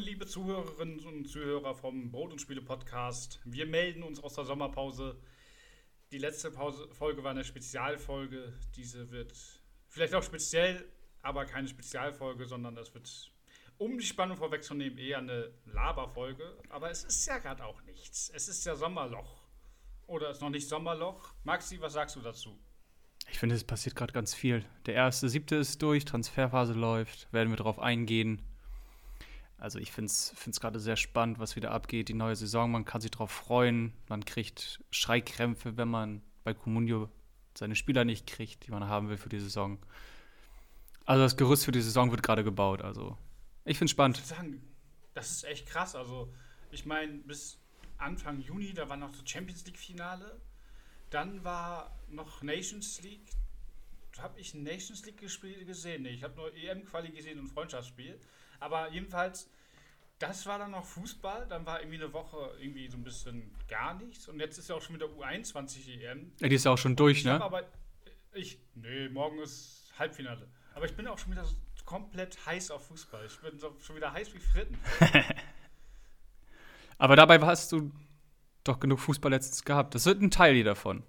liebe Zuhörerinnen und Zuhörer vom Brot und Spiele Podcast. Wir melden uns aus der Sommerpause. Die letzte Pause, Folge war eine Spezialfolge. Diese wird vielleicht auch speziell, aber keine Spezialfolge, sondern das wird, um die Spannung vorwegzunehmen, eher eine Laberfolge. Aber es ist ja gerade auch nichts. Es ist ja Sommerloch. Oder ist noch nicht Sommerloch? Maxi, was sagst du dazu? Ich finde, es passiert gerade ganz viel. Der erste, siebte ist durch, Transferphase läuft, werden wir darauf eingehen. Also ich finde es gerade sehr spannend, was wieder abgeht, die neue Saison. Man kann sich darauf freuen. Man kriegt Schreikrämpfe, wenn man bei Comunio seine Spieler nicht kriegt, die man haben will für die Saison. Also das Gerüst für die Saison wird gerade gebaut. Also ich finde es spannend. Ich sagen, das ist echt krass. Also ich meine, bis Anfang Juni, da war noch das Champions League-Finale. Dann war noch Nations League. Habe ich ein Nations League-Spiel gesehen? Nee, ich habe nur EM-Quali gesehen und Freundschaftsspiel. Aber jedenfalls, das war dann noch Fußball. Dann war irgendwie eine Woche irgendwie so ein bisschen gar nichts. Und jetzt ist ja auch schon wieder U21 EM. Ja, die ist ja auch schon durch, ne? Aber ich, nee, morgen ist Halbfinale. Aber ich bin auch schon wieder so komplett heiß auf Fußball. Ich bin so, schon wieder heiß wie Fritten. aber dabei hast du doch genug Fußball letztens gehabt. Das wird ein Teil davon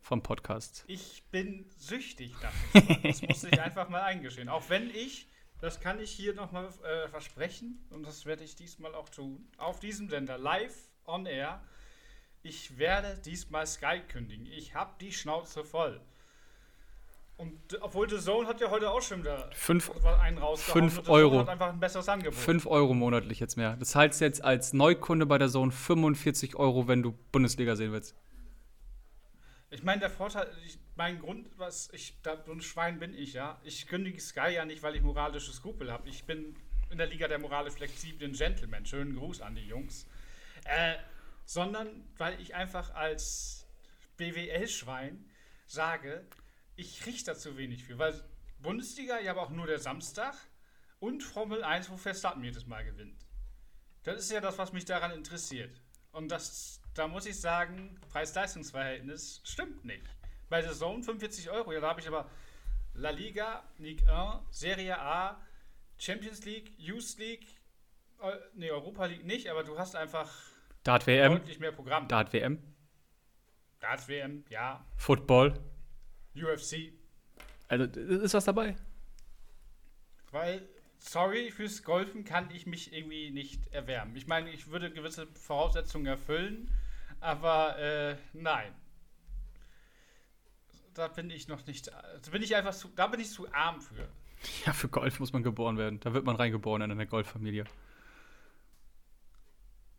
vom Podcast. Ich bin süchtig davon. Das muss ich einfach mal eingestehen. Auch wenn ich das kann ich hier nochmal äh, versprechen und das werde ich diesmal auch tun. Auf diesem Sender, live on air. Ich werde diesmal Sky kündigen. Ich habe die Schnauze voll. Und obwohl The Zone hat ja heute auch schon wieder fünf, einen rausgehauen. 5 Euro. Hat einfach ein besseres Angebot. 5 Euro monatlich jetzt mehr. Das heißt jetzt als Neukunde bei der Zone 45 Euro, wenn du Bundesliga sehen willst. Ich meine, der Vorteil, ich, mein Grund, was ich, da, so ein Schwein bin ich ja. Ich kündige Sky ja nicht, weil ich moralische Skrupel habe. Ich bin in der Liga der moralisch flexiblen Gentlemen. Schönen Gruß an die Jungs. Äh, sondern weil ich einfach als BWL-Schwein sage, ich kriege da zu wenig für. Weil Bundesliga ja aber auch nur der Samstag und Formel 1, wo Verstappen jedes Mal gewinnt. Das ist ja das, was mich daran interessiert. Und das, da muss ich sagen, Preis-Leistungs-Verhältnis stimmt nicht. Bei Zone 45 Euro, ja, da habe ich aber La Liga, Ligue 1, Serie A, Champions League, Youth League, nee, Europa League nicht, aber du hast einfach Dart WM. deutlich mehr Programm. Dart WM. Dart WM, ja. Football. UFC. Also ist was dabei? Weil, sorry, fürs Golfen kann ich mich irgendwie nicht erwärmen. Ich meine, ich würde gewisse Voraussetzungen erfüllen, aber äh, nein da bin ich noch nicht. Da bin ich einfach zu, da bin ich zu arm für. Ja, für Golf muss man geboren werden. Da wird man reingeboren in eine Golffamilie.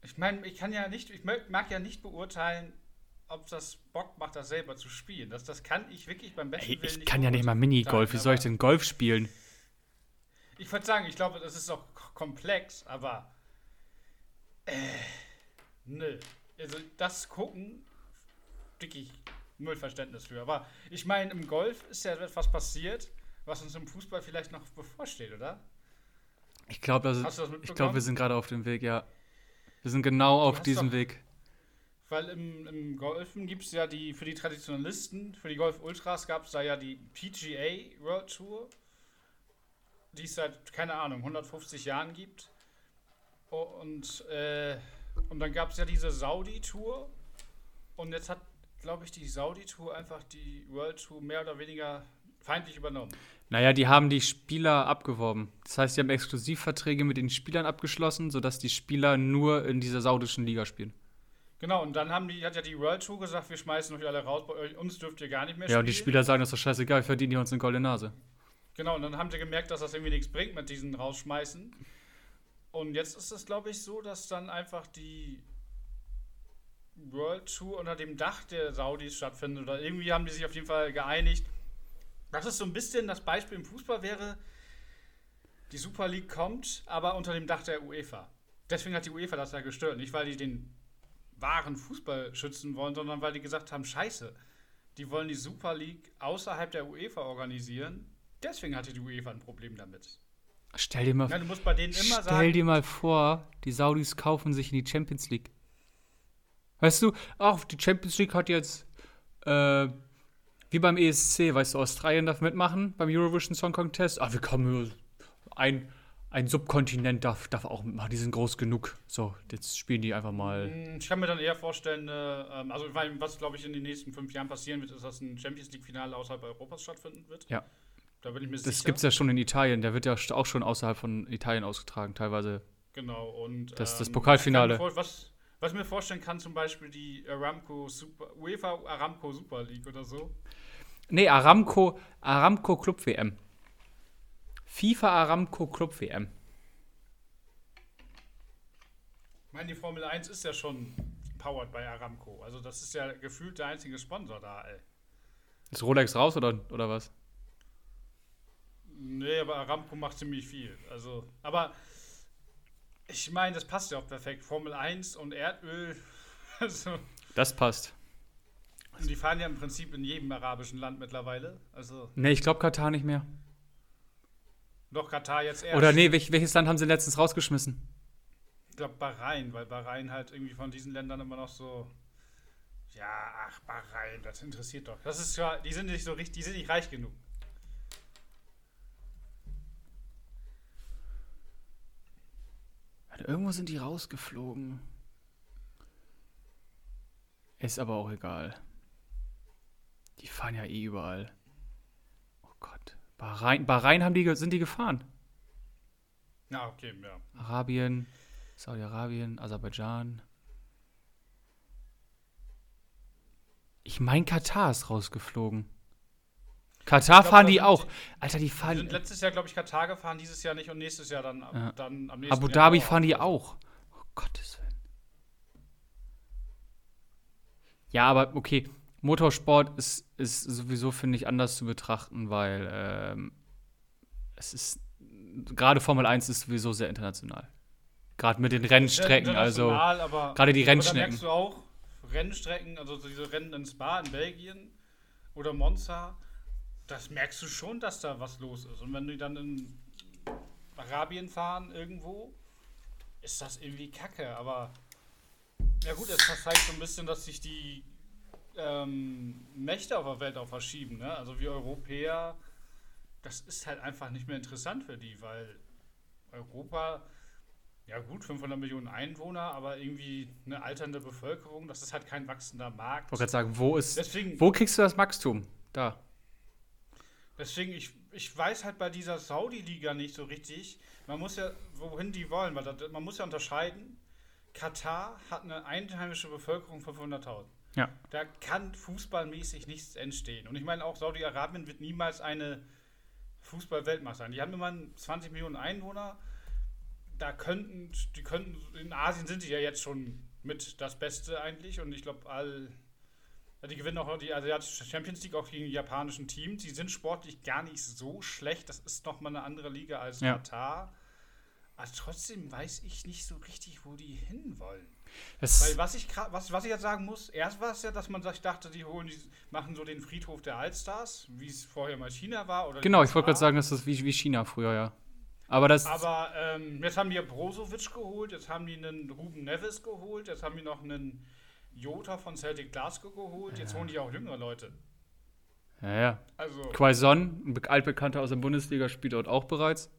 Ich meine, ich kann ja nicht, ich mag ja nicht beurteilen, ob das Bock macht, das selber zu spielen. Das, das kann ich wirklich beim besten Ey, Willen Ich kann ja nicht mal Minigolf. Wie soll ich denn Golf spielen? Ich würde sagen, ich glaube, das ist auch komplex, aber. Äh, nö. Also, das gucken, wirklich null Verständnis für. Aber ich meine, im Golf ist ja etwas passiert, was uns im Fußball vielleicht noch bevorsteht, oder? Ich glaube, glaub, wir sind gerade auf dem Weg, ja. Wir sind genau auf diesem doch, Weg. Weil im, im Golfen gibt es ja die, für die Traditionalisten, für die Golf-Ultras gab es da ja die PGA World Tour, die es seit, keine Ahnung, 150 Jahren gibt. Und, äh, und dann gab es ja diese Saudi-Tour. Und jetzt hat glaube ich, die Saudi-Tour einfach die World Tour mehr oder weniger feindlich übernommen. Naja, die haben die Spieler abgeworben. Das heißt, sie haben Exklusivverträge mit den Spielern abgeschlossen, sodass die Spieler nur in dieser saudischen Liga spielen. Genau, und dann haben die, hat ja die World Tour gesagt, wir schmeißen euch alle raus, bei euch, uns dürft ihr gar nicht mehr spielen. Ja, und die Spieler sagen, das ist doch scheißegal, verdienen die uns eine goldene Nase. Genau, und dann haben sie gemerkt, dass das irgendwie nichts bringt mit diesen Rausschmeißen. Und jetzt ist es, glaube ich, so, dass dann einfach die World Tour unter dem Dach der Saudis stattfindet. Oder irgendwie haben die sich auf jeden Fall geeinigt. Das ist so ein bisschen das Beispiel im Fußball wäre, die Super League kommt, aber unter dem Dach der UEFA. Deswegen hat die UEFA das ja gestört. Nicht, weil die den wahren Fußball schützen wollen, sondern weil die gesagt haben, scheiße, die wollen die Super League außerhalb der UEFA organisieren. Deswegen hatte die UEFA ein Problem damit. Stell dir mal, ja, du musst bei denen immer stell sagen, dir mal vor, die Saudis kaufen sich in die Champions League. Weißt du, auch die Champions League hat jetzt, äh, wie beim ESC, weißt du, Australien darf mitmachen beim Eurovision Song Contest. Ah, wir kommen ein, ein Subkontinent darf, darf auch mitmachen. Die sind groß genug. So, jetzt spielen die einfach mal. Mm, Ich kann mir dann eher vorstellen, äh, ähm, also weil, was glaube ich in den nächsten fünf Jahren passieren wird, ist, dass ein Champions League-Finale außerhalb Europas stattfinden wird. Ja. Da bin ich mir Das sicher. gibt es ja schon in Italien. Der wird ja auch schon außerhalb von Italien ausgetragen, teilweise. Genau. Und, Das- das ähm, Pokalfinale. Was, was ich mir vorstellen kann, zum Beispiel die Aramco Super, UEFA Aramco Super League oder so. Nee, Aramco, Aramco Club WM. FIFA Aramco Club WM. Ich meine, die Formel 1 ist ja schon powered bei Aramco. Also das ist ja gefühlt der einzige Sponsor da, ey. Ist Rolex raus oder, oder was? Nee, aber Aramco macht ziemlich viel. Also, aber ich meine, das passt ja auch perfekt. Formel 1 und Erdöl. Also, Das passt. und die fahren ja im Prinzip in jedem arabischen Land mittlerweile. Also, Nee, ich glaube Katar nicht mehr. doch Katar jetzt erst. Oder nee, welch, welches Land haben sie letztens rausgeschmissen? Ich glaube Bahrain, weil Bahrain halt irgendwie von diesen Ländern immer noch so. Ja, ach, Bahrain, das interessiert doch. Das ist ja, die sind nicht so richtig, die sind nicht reich genug. Warte, Irgendwo sind die rausgeflogen. Ist aber auch egal. Die fahren ja eh überall. Oh Gott. Bahrain, Bahrain haben die, sind die gefahren. Ja, okay, ja. Arabien, Saudi-Arabien, Aserbaidschan. Ich mein, Katar ist rausgeflogen. Katar glaub, fahren die auch. Alter, die Die fahren. sind letztes Jahr, glaube ich, Katar gefahren, dieses Jahr nicht und nächstes Jahr dann, Ja. dann am nächsten Abu Dhabi fahren die auch. Oh Gottes Willen. Ja, aber okay. Motorsport ist, ist sowieso, finde ich, anders zu betrachten, weil ähm, es ist. Gerade Formel 1 ist sowieso sehr international. Gerade mit den Rennstrecken, also. Gerade die Rennstrecken. merkst du auch, Rennstrecken, also diese Rennen in Spa in Belgien oder Monza, das merkst du schon, dass da was los ist. Und wenn die dann in Arabien fahren irgendwo, ist das irgendwie kacke. Aber ja gut, es zeigt so ein bisschen, dass sich die ähm, Mächte auf der Welt auch verschieben. Ne? Also wir Europäer, das ist halt einfach nicht mehr interessant für die, weil Europa, ja gut, 500 Millionen Einwohner, aber irgendwie eine alternde Bevölkerung, das ist halt kein wachsender Markt. Ich wollte gerade sagen, wo ist. Deswegen, Wo kriegst du das Wachstum? Da. Deswegen ich, ich weiß halt bei dieser Saudi-Liga nicht so richtig, man muss ja, wohin die wollen, weil das, man muss ja unterscheiden, Katar hat eine einheimische Bevölkerung von 500.000. Ja. Da kann fußballmäßig nichts entstehen. Und ich meine, auch Saudi-Arabien wird niemals eine Fußball-Weltmacht sein. Die haben immer 20 Millionen Einwohner. Da könnten, die könnten, in Asien sind die ja jetzt schon mit das Beste eigentlich. Und ich glaube, all, die gewinnen auch die asiatische Champions League auch gegen die japanischen Teams. Die sind sportlich gar nicht so schlecht. Das ist nochmal eine andere Liga als Ja. Katar. Aber trotzdem weiß ich nicht so richtig, wo die hinwollen. Es, Weil was ich, was, was ich jetzt sagen muss, erst war es ja, dass man sich dachte, die holen die, machen so den Friedhof der Allstars, wie es vorher mal China war. Oder genau, ich wollte gerade sagen, das ist wie, wie China früher, ja. Aber das. Aber ähm, jetzt haben die ja Brozovic geholt, jetzt haben die einen Ruben Neves geholt, jetzt haben die noch einen Jota von Celtic Glasgow geholt, jetzt holen die auch jüngere Leute. ja, ja. Also, Quaison, ein be- altbekannter aus der Bundesliga, spielt dort auch bereits.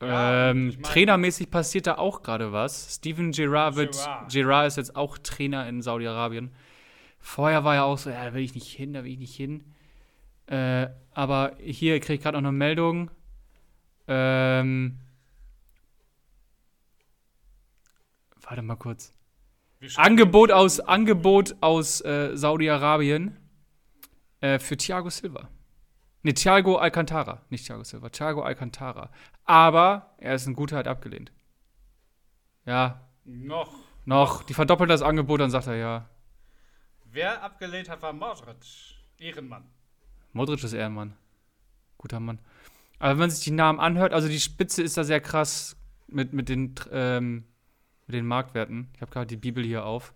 Ja, ähm, ich mein- trainermäßig passiert da auch gerade was. Steven Gerrard wird. Gerrard. Gerrard ist jetzt auch Trainer in Saudi-Arabien. Vorher war er auch so, ja, da will ich nicht hin, da will ich nicht hin. Äh, aber hier kriege ich gerade noch eine Meldung. Ähm, warte mal kurz. Angebot aus, Angebot aus äh, Saudi-Arabien äh, für Thiago Silva. Ne, Thiago Alcantara. Nicht Thiago Silva, Thiago Alcantara. Aber er ist ein guter, hat abgelehnt. Ja, Noch. noch. Die verdoppeln das Angebot, dann sagt er ja. Wer abgelehnt hat, war Modric. Ehrenmann. Modric ist eher ein Mann. Guter Mann. Aber wenn man sich die Namen anhört, also die Spitze ist da sehr krass mit, mit, den, ähm, mit den Marktwerten. Ich habe gerade die Bibel hier auf.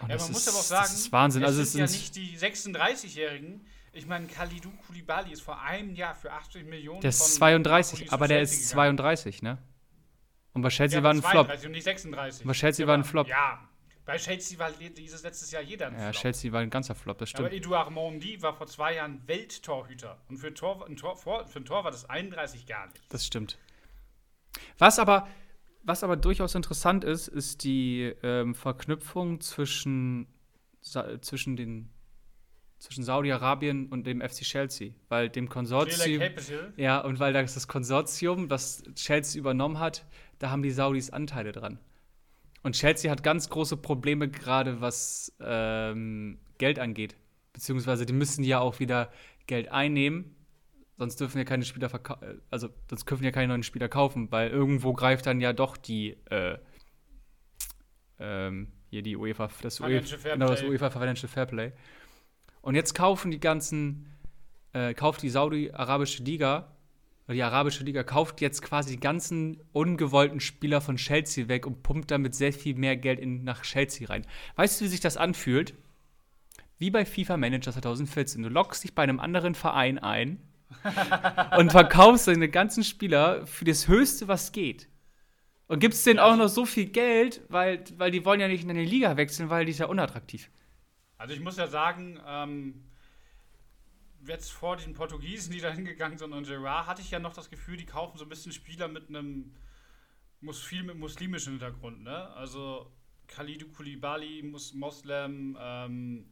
Und Ja, das man muss ist- aber auch sagen, das ist Wahnsinn. es Also es sind ja sind nicht die 36-Jährigen. Ich meine, Kalidou Koulibaly ist vor einem Jahr für 80 Millionen Der ist von 32, Napoli aber der ist gegangen. 32, ne? Und bei Chelsea Ja, war ein Flop. 32 und nicht 36. Bei Chelsea Der war ein Flop. Ja, bei Chelsea war dieses letztes Jahr jeder ein ja, Flop. Chelsea war ein ganzer Flop, das stimmt. Aber Edouard Mondi war vor zwei Jahren Welttorhüter. Und für, Tor, ein Tor, für ein Tor war das 31 gar nicht. Das stimmt. Was aber, was aber durchaus interessant ist, ist die ähm, Verknüpfung zwischen, zwischen den zwischen Saudi-Arabien und dem FC Chelsea, weil dem Konsortium ja. Und weil das, das Konsortium, das Chelsea übernommen hat, da haben die Saudis Anteile dran. Und Chelsea hat ganz große Probleme gerade, was ähm, Geld angeht, beziehungsweise die müssen ja auch wieder Geld einnehmen, sonst dürfen ja keine Spieler verkaufen, also sonst dürfen ja keine neuen Spieler kaufen, weil irgendwo greift dann ja doch die äh, ähm, hier die UEFA, das UEFA, genau, das UEFA Financial Fairplay. Und jetzt kaufen die ganzen, äh, kauft die Saudi-Arabische Liga, oder die Arabische Liga kauft jetzt quasi die ganzen ungewollten Spieler von Chelsea weg und pumpt damit sehr viel mehr Geld in, nach Chelsea rein. Weißt du, wie sich das anfühlt? Wie bei FIFA Manager 2014. Du lockst dich bei einem anderen Verein ein und verkaufst deine ganzen Spieler für das Höchste, was geht. Und gibst denen auch noch so viel Geld, weil, weil die wollen ja nicht in eine Liga wechseln, weil die ist ja unattraktiv. Also ich muss ja sagen, ähm, jetzt vor diesen Portugiesen, die da hingegangen sind und Gerard, hatte ich ja noch das Gefühl, die kaufen so ein bisschen Spieler mit einem muss viel mit muslimischen Hintergrund, ne? Also Khalidou Koulibaly, Mus Moslem, ähm,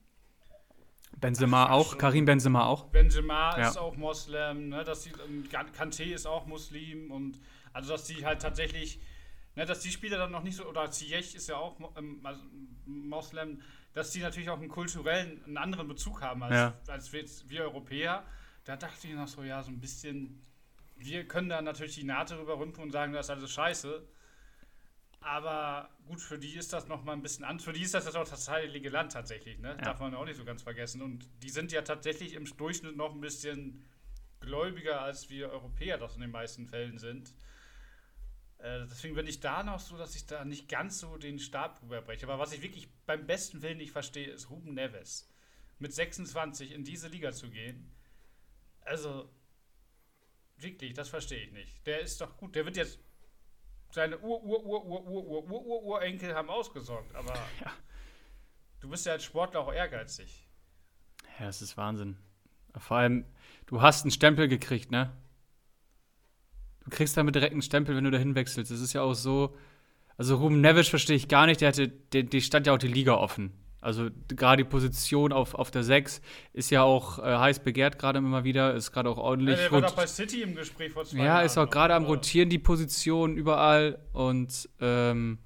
Benzema Ach, auch, Karim Benzema auch. Benzema ja. ist auch Moslem, ne? Dass die, Kante ist auch Muslim und also dass die halt tatsächlich, ne, dass die Spieler dann noch nicht so, oder Ziyech ist ja auch ähm, also Moslem, dass die natürlich auch einen kulturellen, einen anderen Bezug haben als, ja. als wir, wir, Europäer. Da dachte ich noch so, ja, so ein bisschen, wir können da natürlich die Nate rüberrümpfen und sagen, das ist alles scheiße. Aber gut, für die ist das nochmal ein bisschen anders. Für die ist das auch das heilige Land tatsächlich, ne? Ja. Darf man auch nicht so ganz vergessen. Und die sind ja tatsächlich im Durchschnitt noch ein bisschen gläubiger, als wir Europäer das in den meisten Fällen sind. Äh, deswegen bin ich da noch so, dass ich da nicht ganz so den Stab rüberbreche. Aber was ich wirklich beim besten Willen nicht verstehe, ist Ruben Neves. Mit 26 in diese Liga zu gehen. Also, wirklich, das verstehe ich nicht. Der ist doch gut. Der wird jetzt. Seine Ur-Ur-Ur-Ur-Ur-Ur-Ur-Urenkel haben ausgesorgt. Aber ja. du bist ja als Sportler auch ehrgeizig. Ja, das ist Wahnsinn. Vor allem, du hast einen Stempel gekriegt, ne? Du kriegst damit direkt einen Stempel, wenn du dahin wechselst. Das ist ja auch so. Also Ruben Nevish verstehe ich gar nicht, der hatte, der, der stand ja auch die Liga offen. Also gerade die Position auf, auf der 6 ist ja auch äh, heiß begehrt gerade immer wieder, ist gerade auch ordentlich. Ja, der war doch bei City im Gespräch vor zwei Ja, Jahren ist auch gerade am Rotieren die Position überall und ähm,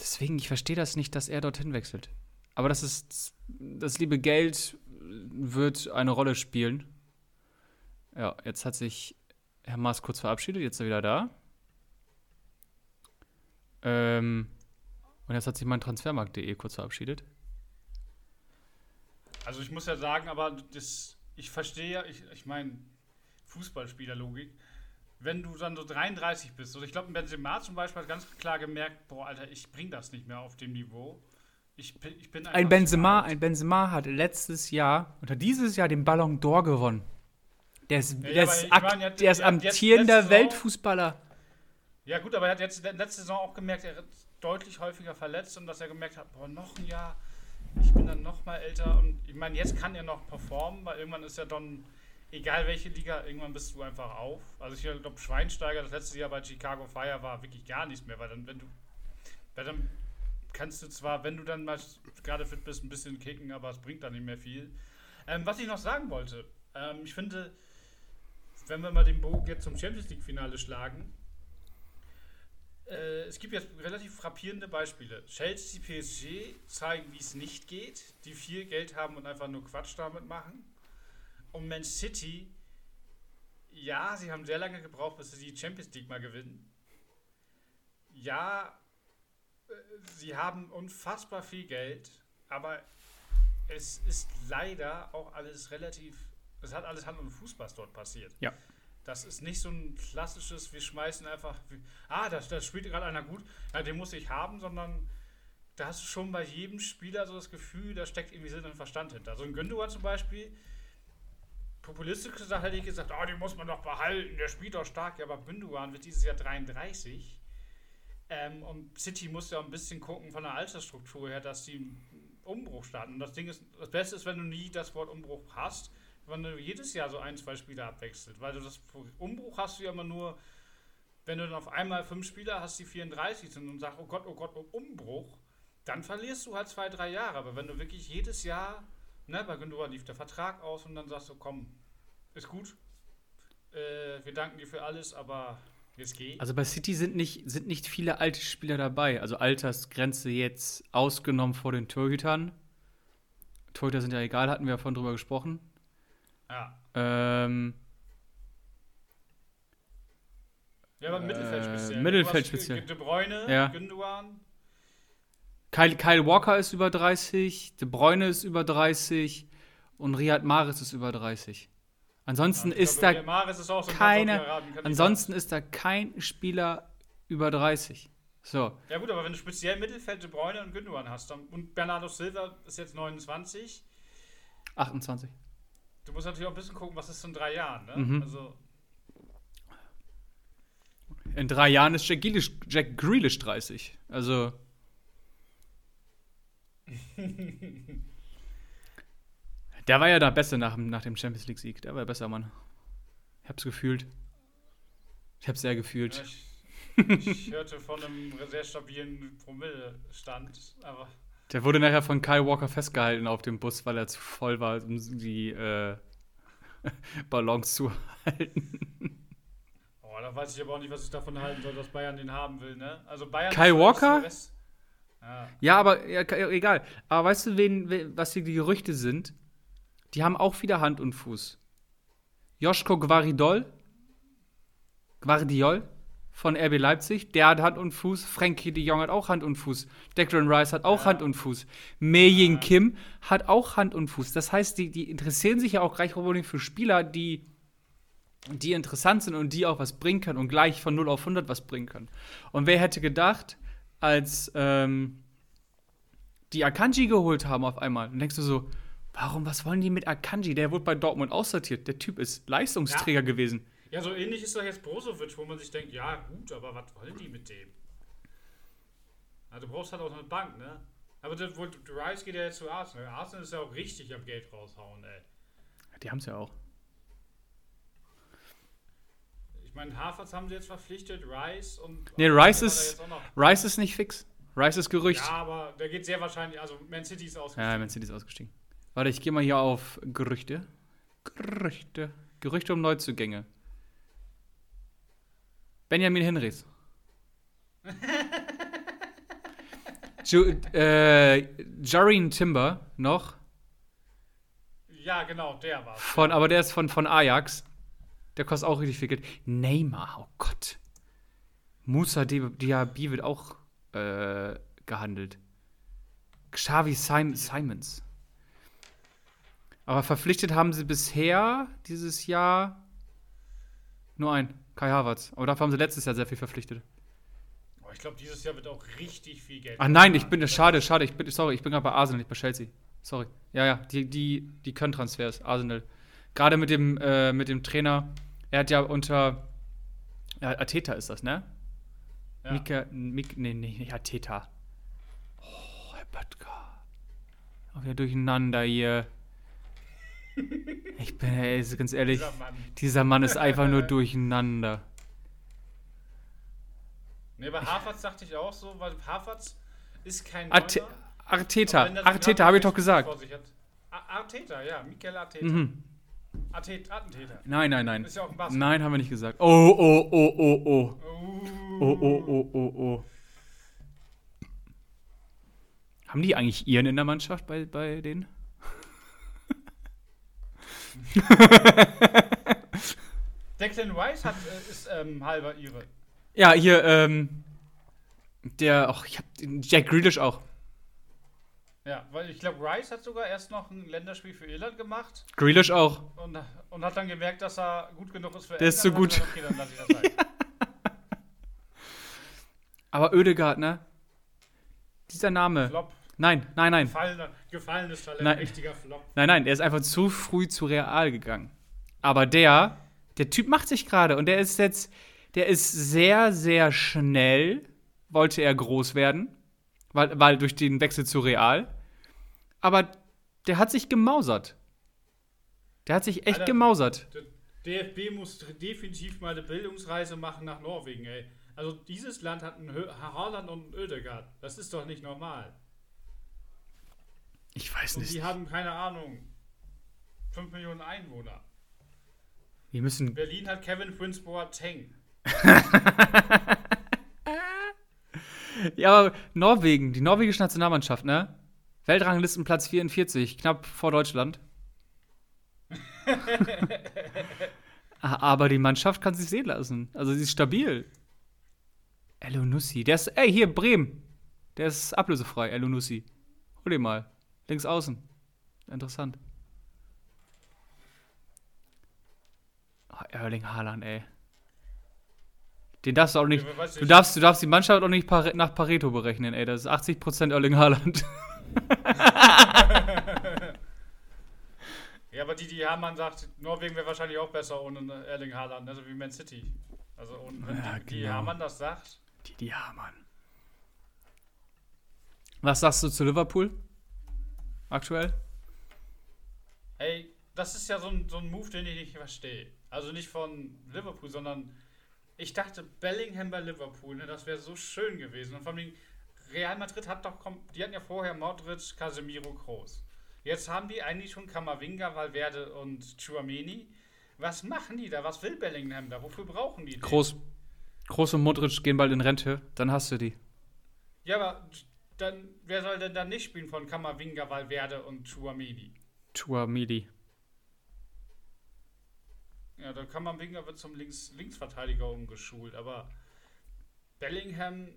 deswegen, ich verstehe das nicht, dass er dorthin wechselt. Aber das ist, das liebe Geld wird eine Rolle spielen. Ja, jetzt hat sich Herr Maas kurz verabschiedet, jetzt ist er wieder da. Ähm, und jetzt hat sich mein Transfermarkt.de kurz verabschiedet. Also ich muss ja sagen, aber das, ich verstehe ja, ich, ich meine, Fußballspielerlogik, wenn du dann so 33 bist, also ich glaube, Benzema zum Beispiel hat ganz klar gemerkt, boah, Alter, ich bring das nicht mehr auf dem Niveau. Ich, ich bin ein Benzema, ein Benzema hat letztes Jahr oder dieses Jahr den Ballon d'Or gewonnen. Der ist, ja, der ist, meine, jetzt, der ist amtierender Weltfußballer. Ja, gut, aber er hat jetzt letzte Saison auch gemerkt, er deutlich häufiger verletzt und dass er gemerkt hat, boah, noch ein Jahr, ich bin dann noch mal älter und ich meine, jetzt kann er noch performen, weil irgendwann ist er dann, egal welche Liga, irgendwann bist du einfach auf. Also ich glaube, Schweinsteiger das letzte Jahr bei Chicago Fire war wirklich gar nichts mehr, weil dann, wenn du, weil dann kannst du zwar, wenn du dann mal gerade fit bist, ein bisschen kicken, aber es bringt dann nicht mehr viel. Ähm, was ich noch sagen wollte, ähm, ich finde, wenn wir mal den Bogen jetzt zum Champions League-Finale schlagen, äh, es gibt jetzt relativ frappierende Beispiele. Chelsea, PSG zeigen, wie es nicht geht, die viel Geld haben und einfach nur Quatsch damit machen. Und Man City, ja, sie haben sehr lange gebraucht, bis sie die Champions League mal gewinnen. Ja, äh, sie haben unfassbar viel Geld, aber es ist leider auch alles relativ es hat alles Hand und Fuß, was dort passiert. Ja. Das ist nicht so ein klassisches, wir schmeißen einfach, ah, das spielt gerade einer gut, ja, den muss ich haben, sondern da hast du schon bei jedem Spieler so das Gefühl, da steckt irgendwie Sinn und Verstand hinter. So ein Gündogan zum Beispiel, populistisch gesagt hätte ich gesagt, oh, den muss man doch behalten, der spielt doch stark, ja, aber Gündogan wird dieses Jahr 33. Ähm, und City muss ja ein bisschen gucken von der Altersstruktur her, dass die einen Umbruch starten. Und das Ding ist, das Beste ist, wenn du nie das Wort Umbruch hast, wenn du jedes Jahr so ein, zwei Spieler abwechselt. Weil du das Umbruch hast du ja immer nur, wenn du dann auf einmal fünf Spieler hast, die 34 sind und sagst, oh Gott, oh Gott, oh Umbruch, dann verlierst du halt zwei, drei Jahre. Aber wenn du wirklich jedes Jahr, ne, bei Gündogan lief der Vertrag aus und dann sagst du, komm, ist gut, äh, wir danken dir für alles, aber jetzt geh. Also bei City sind nicht, sind nicht viele alte Spieler dabei. Also Altersgrenze jetzt ausgenommen vor den Torhütern. Torhüter sind ja egal, hatten wir ja vorhin drüber gesprochen. Ja. Ähm, Ja, aber Mittelfeld Äh, speziell. Mittelfeld Du hast speziell. De Bruyne, Ja. Gündogan. Kyle, Kyle Walker ist über 30, De Bruyne ist über 30 und Riyad Mahrez ist über 30. Ansonsten Ja, ist glaube, da ist auch so ein keine- ansonsten ist da kein Spieler über 30. So, Ja gut, aber wenn du speziell Mittelfeld De Bruyne und Gündogan hast dann, und Bernardo Silva ist jetzt 29, 28. du musst natürlich auch ein bisschen gucken, was ist in drei Jahren, ne? Mhm. Also, In drei Jahren ist Jack Grealish, Jack Grealish 30. Also. Der war ja da besser nach, dem- nach dem Champions League-Sieg. Der war ja besser, Mann. Ich hab's gefühlt. Ich hab's sehr gefühlt. ich, ich hörte von einem sehr stabilen Promille-Stand, aber Der wurde nachher von Kyle Walker festgehalten auf dem Bus, weil er zu voll war, um die äh, Ballons zu halten. oh, da weiß ich aber auch nicht, was ich davon halten soll, dass Bayern den haben will, ne? Also Bayern Kyle ist- Walker? ist- Ja. Aber ja, egal. Aber weißt du, wen, wen, was hier die Gerüchte sind? Die haben auch wieder Hand und Fuß. Joschko Gvaridol, Gvardiol von RB Leipzig, der hat Hand und Fuß. Frankie de Jong hat auch Hand und Fuß. Declan Rice hat auch Ja. Hand und Fuß. Mei-Ying Ja. Kim hat auch Hand und Fuß. Das heißt, die, die interessieren sich ja auch gleich für Spieler, die, die interessant sind und die auch was bringen können und gleich von 0 auf 100 was bringen können. Und wer hätte gedacht, als ähm, die Akanji geholt haben auf einmal, dann denkst du so, warum, was wollen die mit Akanji? Der wurde bei Dortmund aussortiert. Der Typ ist Leistungsträger gewesen. Ja, so ähnlich ist doch jetzt Brozovic, wo man sich denkt, ja gut, aber was wollen die mit dem? Ja, du brauchst halt auch eine Bank, ne? Aber wo, Rice geht ja jetzt zu Arsenal. Arsenal ist ja auch richtig am Geld raushauen, ey. Die haben es ja auch. Ich meine, Havertz haben sie jetzt verpflichtet, Rice und. Nee, Rice ist-? Rice ist nicht fix. Rice ist Gerücht. Ja, aber der geht sehr wahrscheinlich. Also, Man City ist ausgestiegen. Ja, Man City ist ausgestiegen. Warte, ich gehe mal hier auf Gerüchte. Gerüchte. Gerüchte um Neuzugänge. Benjamin Henrys. Ju äh, Jarin Timber noch. Ja, genau, der war's. Von, aber der ist von, von Ajax. Der kostet auch richtig viel Geld. Neymar, oh Gott. Musa Di- Diaby wird auch äh, gehandelt. Xavi Sim Simons. Aber verpflichtet haben sie bisher dieses Jahr nur einen, Kai Havertz. Aber dafür haben sie letztes Jahr sehr viel verpflichtet. Oh, ich glaube, dieses Jahr wird auch richtig viel Geld. Ach nein, ich bin, schade, schade, ich bin, sorry, ich bin gerade bei Arsenal, nicht bei Chelsea. Sorry. Ja, ja, die, die, die können Transfers, Arsenal. Gerade mit dem, äh, mit dem Trainer, er hat ja unter, ja, Ateta ist das, ne? Ja. Mika, Mik, nee, nee, nicht Ateta. Oh, Herr Böttger. Auch wieder durcheinander hier. Ich bin, ey, ganz ehrlich, Dieser Mann. dieser Mann ist einfach nur durcheinander. Nee, bei Havertz dachte ich auch so, weil Havertz ist kein Arte Neuner, Arteta, Arteta, habe ich doch gesagt. Arteta, ja, Mikel Arteta. Mhm. Artet, Attentäter. Nein, nein, nein. Ist ja auch ein Bass. Nein, haben wir nicht gesagt. Oh, oh, oh, oh, oh. Uh, Oh, oh, oh, oh, oh. Haben die eigentlich Iren in der Mannschaft bei, bei denen? Declan Rice hat, äh, ist ähm, halber ihre. Ja, hier, ähm, der, ach, ich hab Jack Grealish auch. Ja, weil ich glaube, Rice hat sogar erst noch ein Länderspiel für Irland gemacht Grealish auch. und, und hat dann gemerkt, dass er gut genug ist für Der ist so gut. gesagt, Okay, dann lass ich das sein. Aber Oedegaard, ne? Dieser Name. Flop. Nein, nein, nein. Gefallener, gefallenes Talent, Nein. richtiger Flop. Nein, nein, der ist einfach zu früh zu Real gegangen. Aber der, der Typ macht sich gerade und der ist jetzt, der ist sehr, sehr schnell wollte er groß werden, weil, weil durch den Wechsel zu Real. Aber der hat sich gemausert. Der hat sich echt Alter, gemausert. Der DFB muss definitiv mal eine Bildungsreise machen nach Norwegen, ey. Also dieses Land hat einen Haaland und einen Oedegaard. Das ist doch nicht normal. Ich weiß Und nicht. die haben, keine Ahnung, 5 Millionen Einwohner. Wir müssen. Berlin hat Kevin Prince Boateng. Ja, aber Norwegen, die norwegische Nationalmannschaft, ne? Weltranglistenplatz 44, knapp vor Deutschland. Aber die Mannschaft kann sich sehen lassen. Also sie ist stabil. Elonussi, der ist, ey, hier, Bremen. Der ist ablösefrei, Elonussi. Hol ihn mal. Links außen. Interessant. Ah, Erling Haaland, ey. Den darfst du auch nicht. Ja, Du darfst, du darfst die Mannschaft auch nicht nach Pareto berechnen, ey. Das ist 80% Erling Haaland. Ja, aber die, die Hamann sagt, Norwegen wäre wahrscheinlich auch besser ohne Erling Haaland, also wie Man City. Also und wenn Ja, die, die genau. Hamann das sagt, Die, die Mann. Was sagst du zu Liverpool? Aktuell? ey, das ist ja so ein, so ein Move, den ich nicht verstehe. Also nicht von Liverpool, sondern ich dachte, Bellingham bei Liverpool, ne, das wäre so schön gewesen. Und vor allem Real Madrid hat doch, die hatten ja vorher Modric, Casemiro, Kroos. Jetzt haben die eigentlich schon Kamavinga, Valverde und Chuameni. Was machen die da? Was will Bellingham da? Wofür brauchen die den? Groß. Groß und Modric gehen bald in Rente, dann hast du die. Ja, aber dann, wer soll denn dann nicht spielen von Kamavinga, Valverde und Chuameni? Tuamidi. Ja, dann Kamavinga wird zum Links Linksverteidiger umgeschult, aber Bellingham,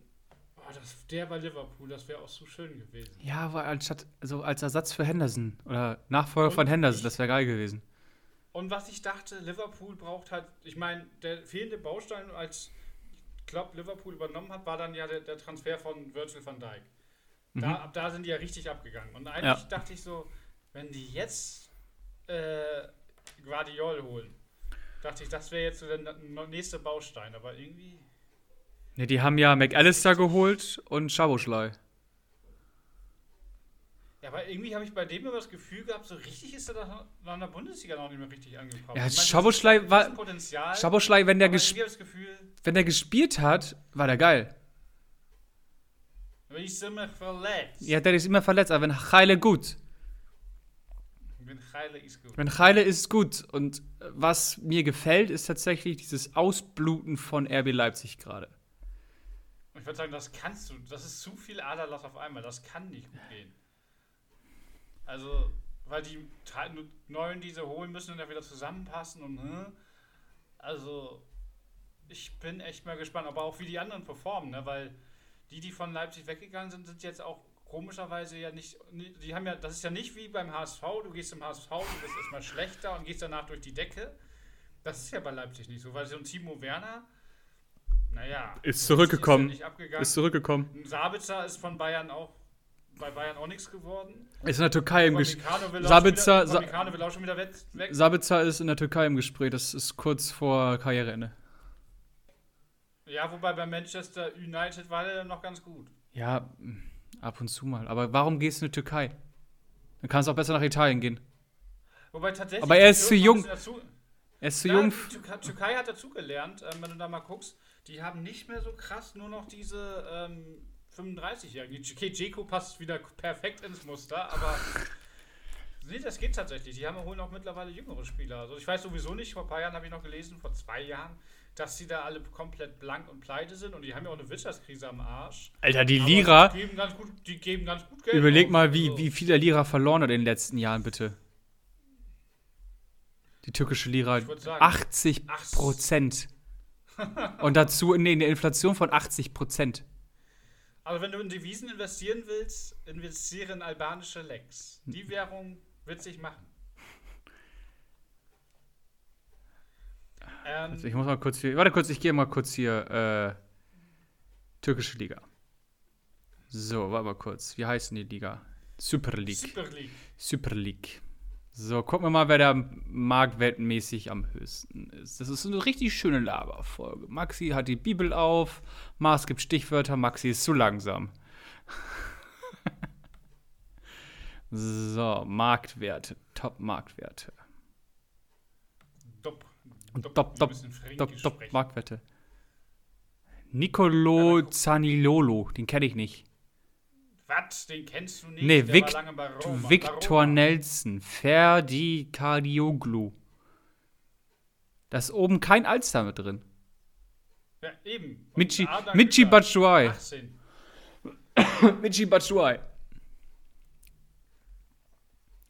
oh, das, der bei Liverpool, das wäre auch so schön gewesen. Ja, aber anstatt, also als Ersatz für Henderson oder Nachfolger von Und Henderson, ich- das wäre geil gewesen. Und was ich dachte, Liverpool braucht halt, ich meine, der fehlende Baustein, als Klopp Liverpool übernommen hat, war dann ja der, der Transfer von Virgil van Dijk. Da, ab da sind die ja richtig abgegangen. Und eigentlich Ja. dachte ich so, wenn die jetzt äh, Guardiol holen, dachte ich, das wäre jetzt so der nächste Baustein. Aber irgendwie, Ne, die haben ja McAllister geholt und Schaboschlei. ja, aber irgendwie habe ich bei dem immer das Gefühl gehabt, so richtig ist er da noch in der Bundesliga noch nicht mehr richtig angekommen. Ja, Ich Schaboschlei war- Potenzial. Schaboschlei, wenn der, wenn der gespielt hat, war der geil. Wenn ich immer verletzt. Ja, der ist immer verletzt, aber wenn Heile gut. Wenn Heile ist gut. Wenn Heile ist gut. Und was mir gefällt, ist tatsächlich dieses Ausbluten von RB Leipzig gerade. Ich würde sagen, das kannst du. Das ist zu viel Aderlass auf einmal. Das kann nicht gut gehen. Also, weil die neuen, die sie holen, müssen dann ja wieder zusammenpassen und. Hm? Also, ich bin echt mal gespannt. Aber auch wie die anderen performen, ne? Weil die, die von Leipzig weggegangen sind, sind jetzt auch komischerweise ja nicht. Die haben ja. Das ist ja nicht wie beim HSV. Du gehst im HSV, du bist erstmal schlechter und gehst danach durch die Decke. Das ist ja bei Leipzig nicht so, weil so ein Timo Werner. Naja. Ist zurückgekommen. Ist, abgegangen. Ist zurückgekommen. Ein Sabitzer ist von Bayern auch bei Bayern auch nichts geworden. Ist in der Türkei im Gespräch. Sabitzer- wieder- weg. Sabitzer ist in der Türkei im Gespräch. Das ist kurz vor Karriereende. Ja, wobei bei Manchester United war er noch ganz gut. Ja, mh, ab und zu mal. Aber warum gehst du in die Türkei? Dann kannst du auch besser nach Italien gehen. Wobei tatsächlich. Aber er ist zu jung. Er ist zu jung. die Türkei, Türkei hat dazugelernt, ähm, wenn du da mal guckst, die haben nicht mehr so krass nur noch diese ähm, 35-Jährigen. Die Okay, Jeko passt wieder perfekt ins Muster, aber nee, das geht tatsächlich. Die haben holen auch mittlerweile jüngere Spieler. Also ich weiß sowieso nicht, vor ein paar Jahren habe ich noch gelesen, vor zwei Jahren, dass sie da alle komplett blank und pleite sind und die haben ja auch eine Wirtschaftskrise am Arsch. Alter, die Aber Lira. Die geben ganz gut, die geben ganz gut Geld. Überleg aus. mal, wie, Also, wie viel der Lira verloren hat in den letzten Jahren, bitte. Die türkische Lira. Sagen, 80 ach, Prozent. Und dazu nee, eine Inflation von 80 Prozent. Also wenn du in Devisen investieren willst, investiere in albanische Lex. Die Währung wird sich machen. Ähm, Also ich muss mal kurz hier. Warte kurz, ich gehe mal kurz hier. Äh, türkische Liga. So, warte mal kurz. Wie heißt denn die Liga? Super League. Super League. Super League. So, gucken wir mal, wer da marktwertmäßig am höchsten ist. Das ist eine richtig schöne Laberfolge. Maxi hat die Bibel auf, Mars gibt Stichwörter, Maxi ist zu langsam. so, Marktwerte, Top-Marktwerte. Dopp. Top, top, Top, top. Marktwerte. Nicolo. Zanilolo, den kenne ich nicht. Was? Den kennst du nicht? Nee, Der Vic. Victor. Nelson, Ferdi Cardioglu. Da ist oben kein Alster mit drin. Ja, eben. Und Michi, Michi Batshuayi. 18. Michi Batshuayi.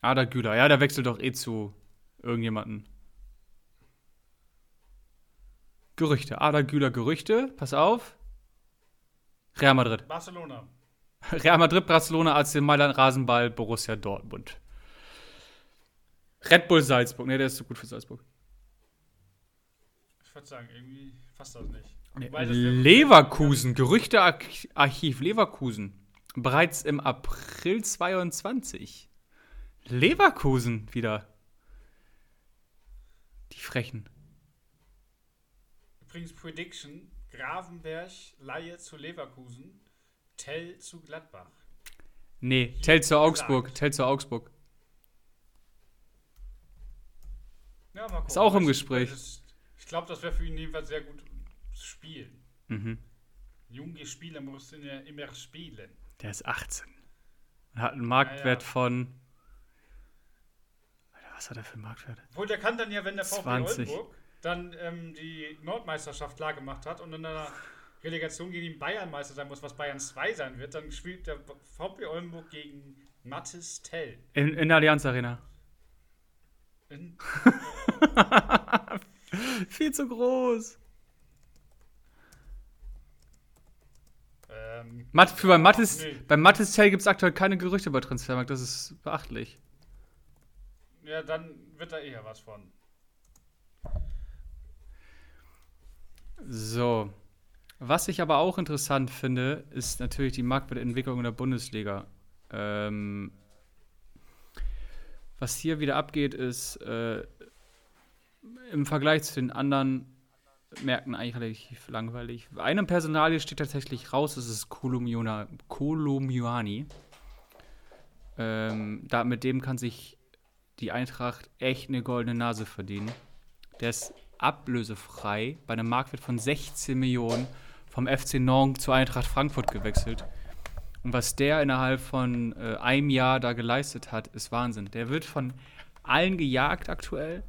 Ada Güler, ja, der wechselt doch eh zu irgendjemanden. Gerüchte, Ada Güler Gerüchte, pass auf. Real Madrid. Barcelona. Real Madrid, Barcelona, AC Mailand, Rasenball, Borussia Dortmund. Red Bull Salzburg, ne, der ist zu gut für Salzburg. Ich würde sagen, irgendwie passt das nicht. Leverkusen, Gerüchtearchiv Leverkusen. Bereits im April 22. Leverkusen wieder. Die Frechen. Übrigens Prediction: Gravenberg, Laie zu Leverkusen, Tell zu Gladbach. Nee, Tell zu Augsburg. Tell zu Augsburg. Ja, mal gucken. Ist auch im Gespräch. das- Ich glaube, das wäre für ihn jedenfalls sehr gut zu spielen. Mhm. Junge Spieler müssen ja immer spielen. Der ist 18. Und hat einen Marktwert Ja, ja. von. Alter, was hat er für einen Marktwert? Obwohl, der kann dann ja, wenn der VfB 20. Oldenburg dann ähm, die Nordmeisterschaft klar gemacht hat und in einer Relegation gegen den Bayern Meister sein muss, was Bayern 2 sein wird, dann spielt der VfB Oldenburg gegen Mattes Tell. In, in der Allianz Arena. In, Viel zu groß. ähm, Matt, für bei Mattes, Nee. bei Mattes Tell gibt es aktuell keine Gerüchte bei Transfermarkt. Das ist beachtlich. ja, dann wird da eher was von. So. Was ich aber auch interessant finde, ist natürlich die Marktwertentwicklung in der Bundesliga. Ähm, was hier wieder abgeht, ist äh, im Vergleich zu den anderen Märkten eigentlich relativ langweilig. Eine Personalie steht tatsächlich raus, das ist Kolomiani. Ähm, da, mit dem kann sich die Eintracht echt eine goldene Nase verdienen. Der ist ablösefrei bei einem Marktwert von 16 Millionen vom FC Nantes zur Eintracht Frankfurt gewechselt. Und was der innerhalb von äh, einem Jahr da geleistet hat, ist Wahnsinn. Der wird von allen gejagt aktuell.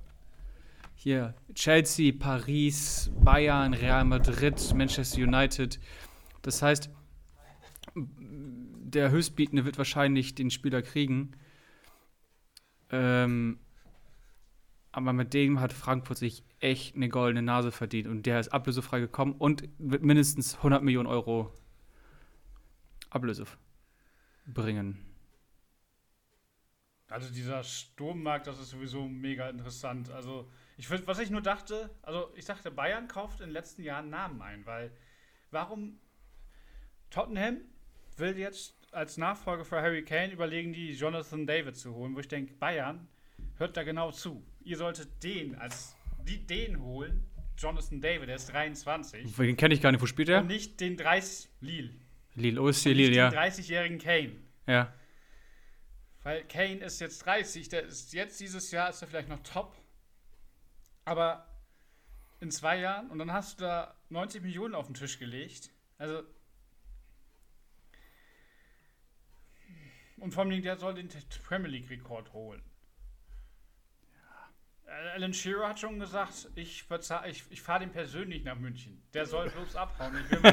Hier Chelsea, Paris, Bayern, Real Madrid, Manchester United. Das heißt, der Höchstbietende wird wahrscheinlich den Spieler kriegen. Ähm, aber mit dem hat Frankfurt sich echt eine goldene Nase verdient und der ist ablösefrei gekommen und wird mindestens 100 Millionen Euro Ablöse bringen. Also dieser Sturmmarkt, das ist sowieso mega interessant. Also ich find, was ich nur dachte, also ich dachte, Bayern kauft in den letzten Jahren Namen ein, weil warum Tottenham will jetzt als Nachfolger für Harry Kane überlegen, die Jonathan David zu holen, wo ich denke, Bayern hört da genau zu. Ihr solltet den als die den holen, Jonathan David, der ist 23, Den kenne ich gar nicht. Wo spielt er? und nicht den 30 Lille, Lille, OSC Lille, nicht ja. den 30-jährigen Kane. ja. Weil Kane ist jetzt 30, der ist jetzt dieses Jahr ist er vielleicht noch top. Aber in zwei Jahren und dann hast du da 90 Millionen auf den Tisch gelegt. Also. Und vor allem, der soll den Premier League-Rekord holen. Alan Shearer hat schon gesagt, ich, ich, ich fahre den persönlich nach München. Der soll bloß abhauen. Ich will.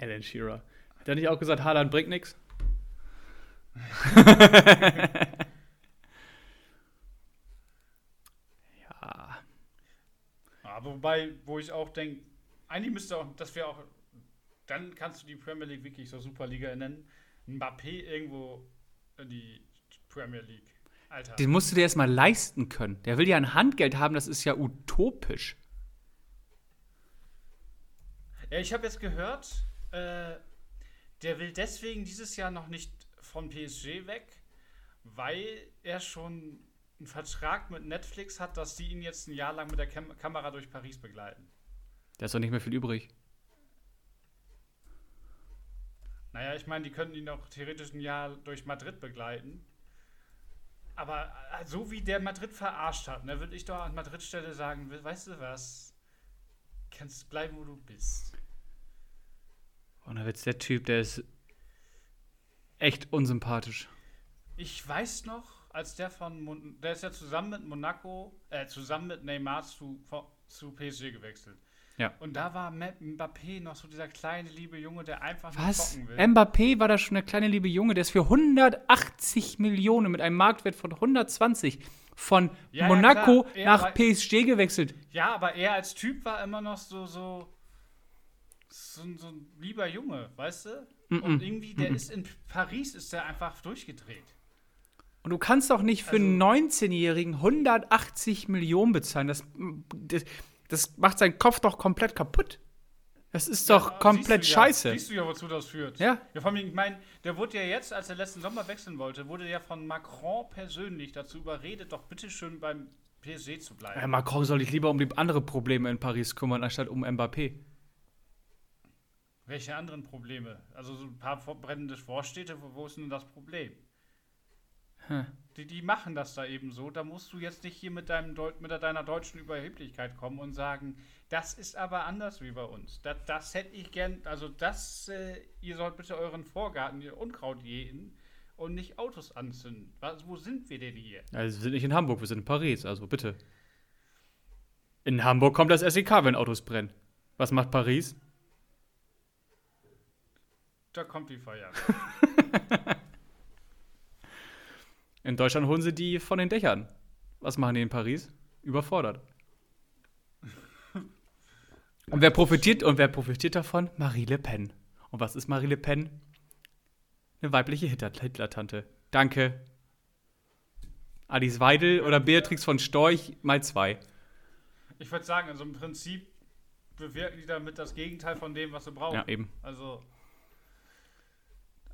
Alan Shearer. Hat er nicht auch gesagt, Haaland bringt nichts? ja. Aber wobei, wo ich auch denke, eigentlich müsste auch, das wäre auch, dann kannst du die Premier League wirklich so Superliga nennen. Mbappé irgendwo in die Premier League. Alter. Den musst du dir erstmal leisten können. Der will ja ein Handgeld haben, das ist ja utopisch. Ja, ich habe jetzt gehört, äh, der will deswegen dieses Jahr noch nicht von PSG weg, weil er schon einen Vertrag mit Netflix hat, dass die ihn jetzt ein Jahr lang mit der Kam Kamera durch Paris begleiten. Da ist doch nicht mehr viel übrig. Naja, ich meine, die könnten ihn auch theoretisch ein Jahr durch Madrid begleiten. Aber äh, so wie der Madrid verarscht hat, ne, würde ich doch an Madrid Stelle sagen, weißt du was, kannst bleiben, wo du bist. Und dann wird's der Typ, der ist echt unsympathisch. Ich weiß noch, als der von, Mon der ist ja zusammen mit Monaco, äh, zusammen mit Neymar zu, zu PSG gewechselt. Ja. Und da war Mbappé noch so dieser kleine liebe Junge, der einfach Was? nur zocken will. Mbappé war da schon der kleine liebe Junge, der ist für 180 Millionen mit einem Marktwert von 120 von Ja, ja, Monaco. Er nach war- PSG gewechselt. Ja, aber er als Typ war immer noch so, so, so, ein- so ein lieber Junge, weißt du? Mm-mm. Und irgendwie, der ist in Paris, ist der einfach durchgedreht. Und du kannst doch nicht für Also- einen 19-Jährigen 180 Millionen bezahlen. Das, das, das macht seinen Kopf doch komplett kaputt. Das ist doch Ja, komplett siehst ja, scheiße. Siehst du ja, wozu das führt. Ja. ja vor allem, ich meine, der wurde ja jetzt, als er letzten Sommer wechseln wollte, wurde ja von Macron persönlich dazu überredet, doch bitteschön beim PSG zu bleiben. Ja, Macron soll sich lieber um die andere Probleme in Paris kümmern, anstatt um Mbappé. Welche anderen Probleme? Also so ein paar brennende Vorstädte, wo, wo ist denn das Problem? Hm. Die, die machen das da eben so. Da musst du jetzt nicht hier mit, deinem Deu mit deiner deutschen Überheblichkeit kommen und sagen, das ist aber anders wie bei uns. Das, das hätte ich gern, also das, äh, ihr sollt bitte euren Vorgarten, ihr Unkraut jäten und nicht Autos anzünden. Was, wo sind wir denn hier? Also wir sind nicht in Hamburg, wir sind in Paris, also bitte. In Hamburg kommt das SEK, wenn Autos brennen. Was macht Paris? Da kommt die Feuerwehr. In Deutschland holen sie die von den Dächern. Was machen die in Paris? Überfordert. Und wer profitiert und wer profitiert davon? Marie Le Pen. Und was ist Marie Le Pen? Eine weibliche Hitler- Hitler-Tante. Danke. Alice Weidel oder Beatrix von Storch mal zwei. Ich würde sagen, also im Prinzip bewirken die damit das Gegenteil von dem, was sie brauchen. Ja, eben. Also.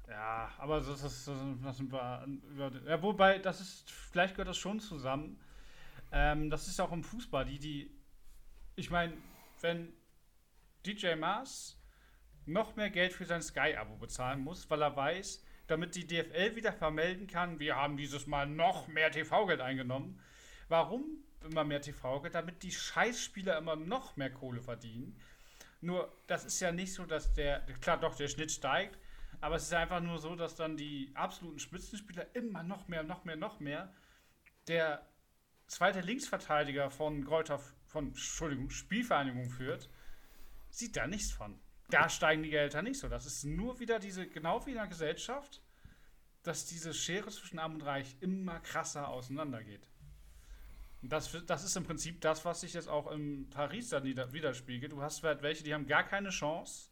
Ja, aber das ist. Das das sind wir ja, wobei, das ist. Vielleicht gehört das schon zusammen. Ähm, das ist auch im Fußball. Die, die. Ich meine, wenn DJ Maas noch mehr Geld für sein Sky-Abo bezahlen muss, weil er weiß, damit die DFL wieder vermelden kann, wir haben dieses Mal noch mehr TV-Geld eingenommen. Warum immer mehr TV-Geld? Damit die Scheißspieler immer noch mehr Kohle verdienen. Nur, das ist ja nicht so, dass der, klar doch, der Schnitt steigt, aber es ist einfach nur so, dass dann die absoluten Spitzenspieler immer noch mehr, noch mehr, noch mehr. Der zweite Linksverteidiger von Gräuter, von, Entschuldigung, Spielvereinigung führt, sieht da nichts von. Da steigen die Gehälter nicht so. Das ist nur wieder diese, genau wie in der Gesellschaft, dass diese Schere zwischen Arm und Reich immer krasser auseinandergeht. Das, das ist im Prinzip das, was sich jetzt auch in Paris dann widerspiegelt. Du hast halt welche, die haben gar keine Chance.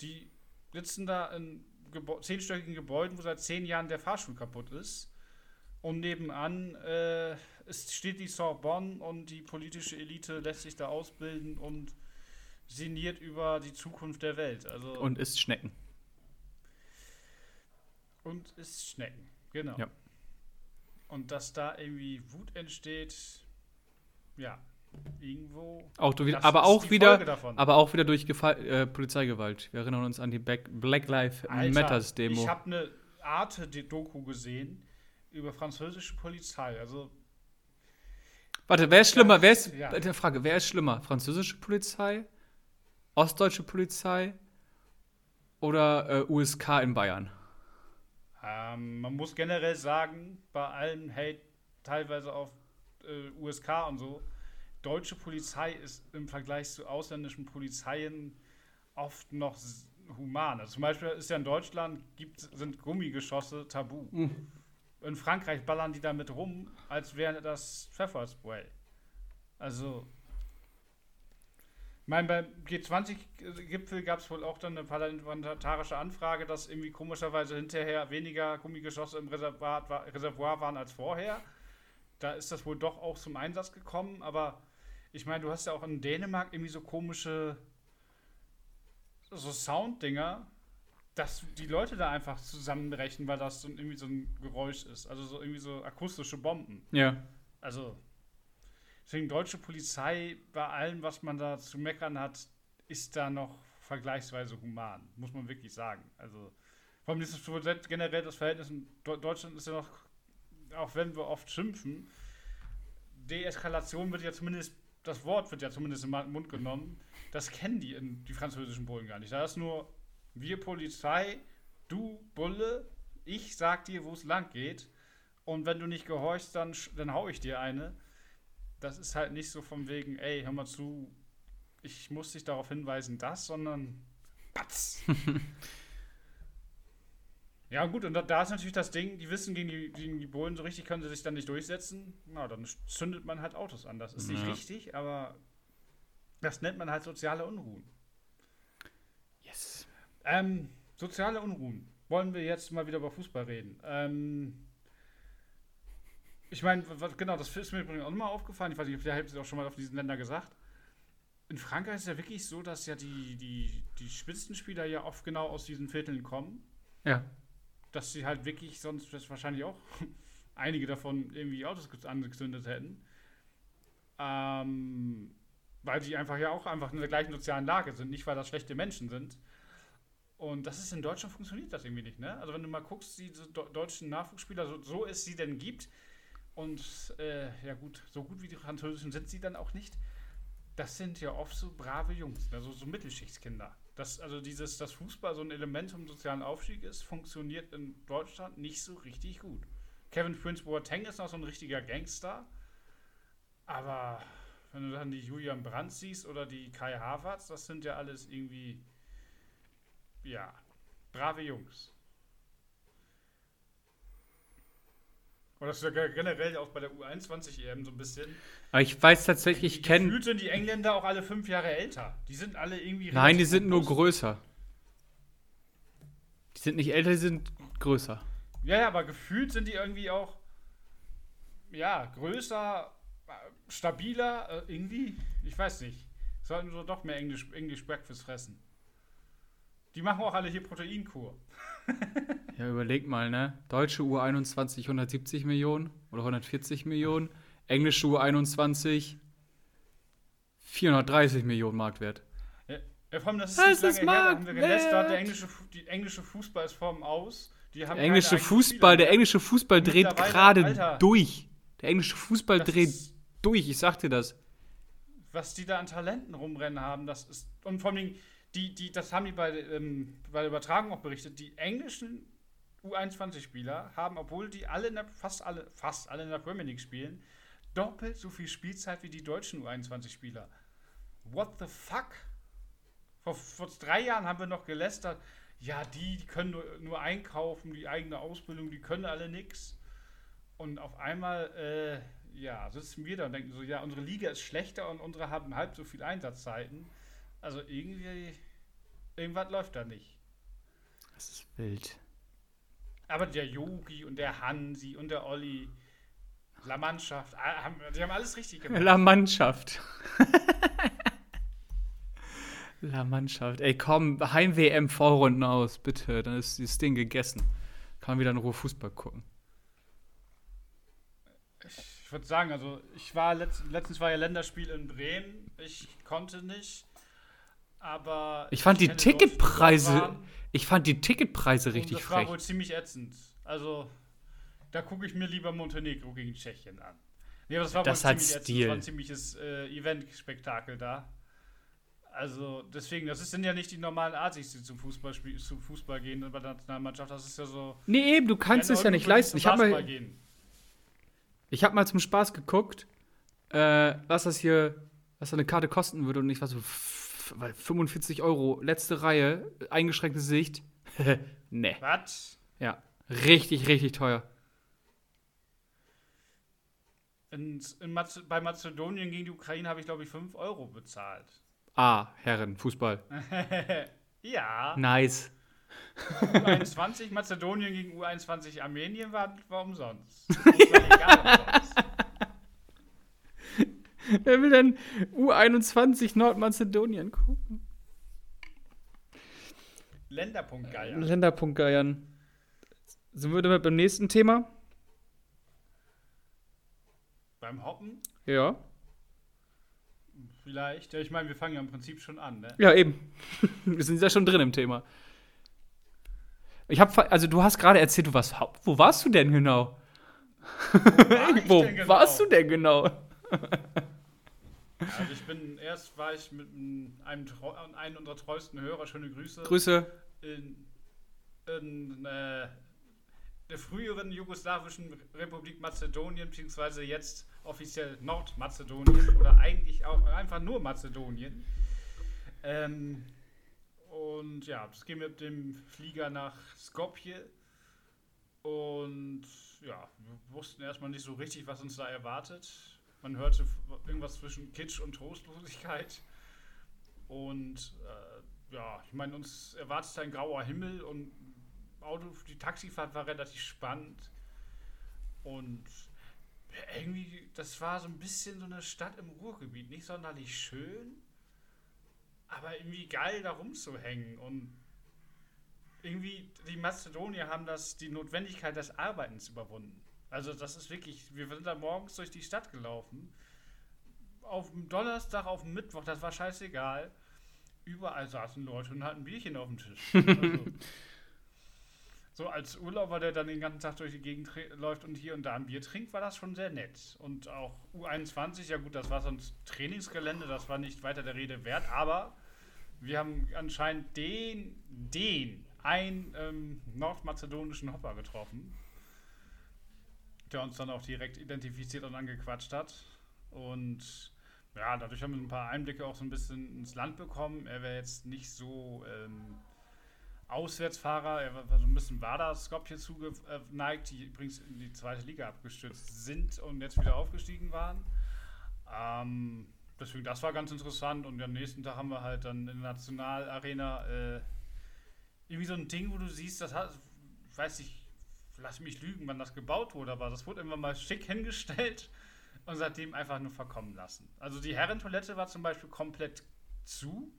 Die sitzen da in Gebä zehnstöckigen Gebäuden, wo seit zehn Jahren der Fahrstuhl kaputt ist. Und nebenan äh, steht die Sorbonne und die politische Elite lässt sich da ausbilden und sinniert über die Zukunft der Welt. Also Und isst Schnecken. und ist Schnecken, genau. Ja. Und dass da irgendwie Wut entsteht, ja, irgendwo. Auch wieder, aber auch wieder, aber auch wieder durch Gefa äh, Polizeigewalt. Wir erinnern uns an die Back Black Lives Matters Demo. Ich habe eine Arte-Doku gesehen über französische Polizei. Also Warte, wer ist schlimmer? Wer ist, Ja. äh, Frage, wer ist schlimmer? Französische Polizei, ostdeutsche Polizei oder äh, USK in Bayern? ähm, man muss generell sagen, bei allem Hate teilweise auf äh, USK und so, deutsche Polizei ist im Vergleich zu ausländischen Polizeien oft noch s- human. Also zum Beispiel ist ja in Deutschland gibt, sind Gummigeschosse tabu. In Frankreich ballern die damit rum, als wäre das Pfefferspray. Also, ich meine, beim G20-Gipfel gab es wohl auch dann eine parlamentarische Anfrage, dass irgendwie komischerweise hinterher weniger Gummigeschosse im Reservoir waren als vorher. Da ist das wohl doch auch zum Einsatz gekommen, aber ich meine, du hast ja auch in Dänemark irgendwie so komische so Sounddinger, dass die Leute da einfach zusammenbrechen, weil das so irgendwie so ein Geräusch ist. Also so irgendwie so akustische Bomben. Ja. Also, deswegen deutsche Polizei, bei allem, was man da zu meckern hat, ist da noch vergleichsweise human, muss man wirklich sagen. Also, vor allem ist es generell das Verhältnis in Deutschland ist ja noch, auch wenn wir oft schimpfen, Deeskalation wird ja zumindest, das Wort wird ja zumindest im Mund genommen. Das kennen die in die französischen Bullen gar nicht. Da ist nur wir Polizei, du Bulle, ich sag dir, wo es lang geht. Und wenn du nicht gehorchst, dann, dann hau ich dir eine. Das ist halt nicht so von wegen, ey, hör mal zu, ich muss dich darauf hinweisen, das, sondern patz. ja, gut, und da, da, ist natürlich das Ding, die wissen, gegen die, gegen die Bullen so richtig können sie sich dann nicht durchsetzen. Na, dann zündet man halt Autos an. Das ist ja. nicht richtig, aber das nennt man halt soziale Unruhen. Yes. Ähm, soziale Unruhen. Wollen wir jetzt mal wieder über Fußball reden? Ähm, ich meine, genau, das ist mir übrigens auch nochmal aufgefallen. Ich weiß nicht, vielleicht habt ihr auch schon mal auf diesen Länder gesagt. In Frankreich ist es ja wirklich so, dass ja die, die, die Spitzenspieler ja oft genau aus diesen Vierteln kommen. Ja. Dass sie halt wirklich sonst wahrscheinlich auch einige davon irgendwie Autos angezündet hätten. Ähm, weil die einfach ja auch einfach in der gleichen sozialen Lage sind, nicht weil das schlechte Menschen sind. Und das ist in Deutschland funktioniert das irgendwie nicht, ne? Also wenn du mal guckst, diese deutschen Nachwuchsspieler, so, so es sie denn gibt, und äh, ja gut, so gut wie die Französischen sind sie dann auch nicht. Das sind ja oft so brave Jungs, also so Mittelschichtskinder. Das, also dieses, dass Fußball so ein Element vom sozialen Aufstieg ist, funktioniert in Deutschland nicht so richtig gut. Kevin Prince Boateng ist noch so ein richtiger Gangster, aber wenn du dann die Julian Brandt siehst oder die Kai Havertz, das sind ja alles irgendwie, ja, brave Jungs. Und das ist ja generell auch bei der U21 EM so ein bisschen. Aber ich weiß tatsächlich, ich kenne. Gefühlt sind die Engländer auch alle fünf Jahre älter. Die sind alle irgendwie. Nein, die sind nur größer. Die sind nicht älter, die sind größer. Ja, ja, aber gefühlt sind die irgendwie auch. Ja, größer, stabiler, äh, irgendwie. Ich weiß nicht. Sollten so doch mehr Englisch, English Breakfast fressen. Die machen auch alle hier Proteinkur. ja, überleg mal, ne? Deutsche U21 170 Millionen oder 140 Millionen. Englische U21 430 Millionen Marktwert. Ja, ja vor allem, das ist das nicht ist lange her, haben wir gelästert, der englische, die englische Fußball ist vorm Aus. Die haben der englische Fußball, der englische Fußball dreht gerade durch. Der englische Fußball dreht durch, ich sag dir das. Was die da an Talenten rumrennen haben, das ist. Und vor allem, die, die, das haben die bei, ähm, bei der Übertragung auch berichtet, die englischen U21-Spieler haben, obwohl die alle der, fast alle, fast alle in der Premier League spielen, doppelt so viel Spielzeit wie die deutschen U21-Spieler. What the fuck? Vor, vor drei Jahren haben wir noch gelästert, ja, die, die können nur, nur einkaufen, die eigene Ausbildung, die können alle nichts. Und auf einmal, äh, ja, sitzen wir da und denken so, ja, unsere Liga ist schlechter und unsere haben halb so viel Einsatzzeiten. Also irgendwie, irgendwas läuft da nicht. Das ist wild. Aber der Yogi und der Hansi und der Olli, La Mannschaft, ah, die haben alles richtig gemacht. La Mannschaft. La Mannschaft. Ey, komm, Heim-WM-Vorrunden aus, bitte. Dann ist das Ding gegessen. Kann man wieder in Ruhe Fußball gucken. Ich würde sagen, also ich war letzt, letztens war ja Länderspiel in Bremen. Ich konnte nicht. Aber ich fand die Ticketpreise, ich fand die Ticketpreise richtig frech. Das war wohl ziemlich ätzend. Also da gucke ich mir lieber Montenegro gegen Tschechien an. Nee, das war das wohl hat ziemlich Stil. ätzend. Das war ein ziemliches äh, Event-Spektakel da. Also deswegen, das sind ja nicht die normalen Artis, die zum Fußball, zum Fußball gehen bei der Nationalmannschaft. Das ist ja so. Nee, eben, du kannst es ja nicht leisten. Ich habe mal, ich hab mal zum Spaß geguckt, äh, was das hier, was eine Karte kosten würde und ich war so 45 Euro, letzte Reihe, eingeschränkte Sicht. ne. Was? Ja, richtig, richtig teuer. In Maze bei Mazedonien gegen die Ukraine habe ich, glaube ich, 5 Euro bezahlt. Ah, Herren, Fußball. ja. Nice. U21 Mazedonien gegen U21 Armenien war, war umsonst. Das war egal umsonst. Wer will denn U21 Nordmazedonien gucken? Länderpunktgeiern. Länderpunktgeiern. Sind wir damit beim nächsten Thema? Beim Hoppen? Ja. Vielleicht. Ja, ich meine, wir fangen ja im Prinzip schon an, ne? Ja, eben. wir sind ja schon drin im Thema. Ich habe, also du hast gerade erzählt, du warst, wo warst du denn genau? Wo, war Wo genau? warst du denn genau? Also ich bin, erst war ich mit einem, einem unserer treuesten Hörer, schöne Grüße, Grüße. in, in äh, der früheren jugoslawischen Republik Mazedonien, beziehungsweise jetzt offiziell Nordmazedonien oder eigentlich auch einfach nur Mazedonien. Ähm, und ja, das ging mit dem Flieger nach Skopje. Und ja, wir wussten erstmal nicht so richtig, was uns da erwartet. Man hörte irgendwas zwischen Kitsch und Trostlosigkeit. Und äh, ja, ich meine, uns erwartet ein grauer Himmel und Auto, die Taxifahrt war relativ spannend. Und irgendwie, das war so ein bisschen so eine Stadt im Ruhrgebiet. Nicht sonderlich schön, aber irgendwie geil da rumzuhängen. Und irgendwie, die Mazedonier haben das, die Notwendigkeit des Arbeitens überwunden. Also das ist wirklich, wir sind da morgens durch die Stadt gelaufen. Auf dem Donnerstag, auf dem Mittwoch, das war scheißegal. Überall saßen Leute und hatten ein Bierchen auf dem Tisch. Also, so als Urlauber, der dann den ganzen Tag durch die Gegend läuft und hier und da ein Bier trinkt, war das schon sehr nett. Und auch U21, ja gut, das war sonst Trainingsgelände, das war nicht weiter der Rede wert, aber wir haben anscheinend den, den, einen ähm, nordmazedonischen Hopper getroffen, der uns dann auch direkt identifiziert und angequatscht hat. Und ja, dadurch haben wir ein paar Einblicke auch so ein bisschen ins Land bekommen. Er wäre jetzt nicht so ähm, Auswärtsfahrer, er war so ein bisschen Vardar Skopje zugeneigt, die übrigens in die zweite Liga abgestürzt sind und jetzt wieder aufgestiegen waren. Ähm, deswegen, das war ganz interessant und am nächsten Tag haben wir halt dann in der Nationalarena äh, irgendwie so ein Ding, wo du siehst, das hat, ich weiß nicht, lass mich lügen, wann das gebaut wurde, aber das wurde irgendwann mal schick hingestellt und seitdem einfach nur verkommen lassen. Also die Herrentoilette war zum Beispiel komplett zu.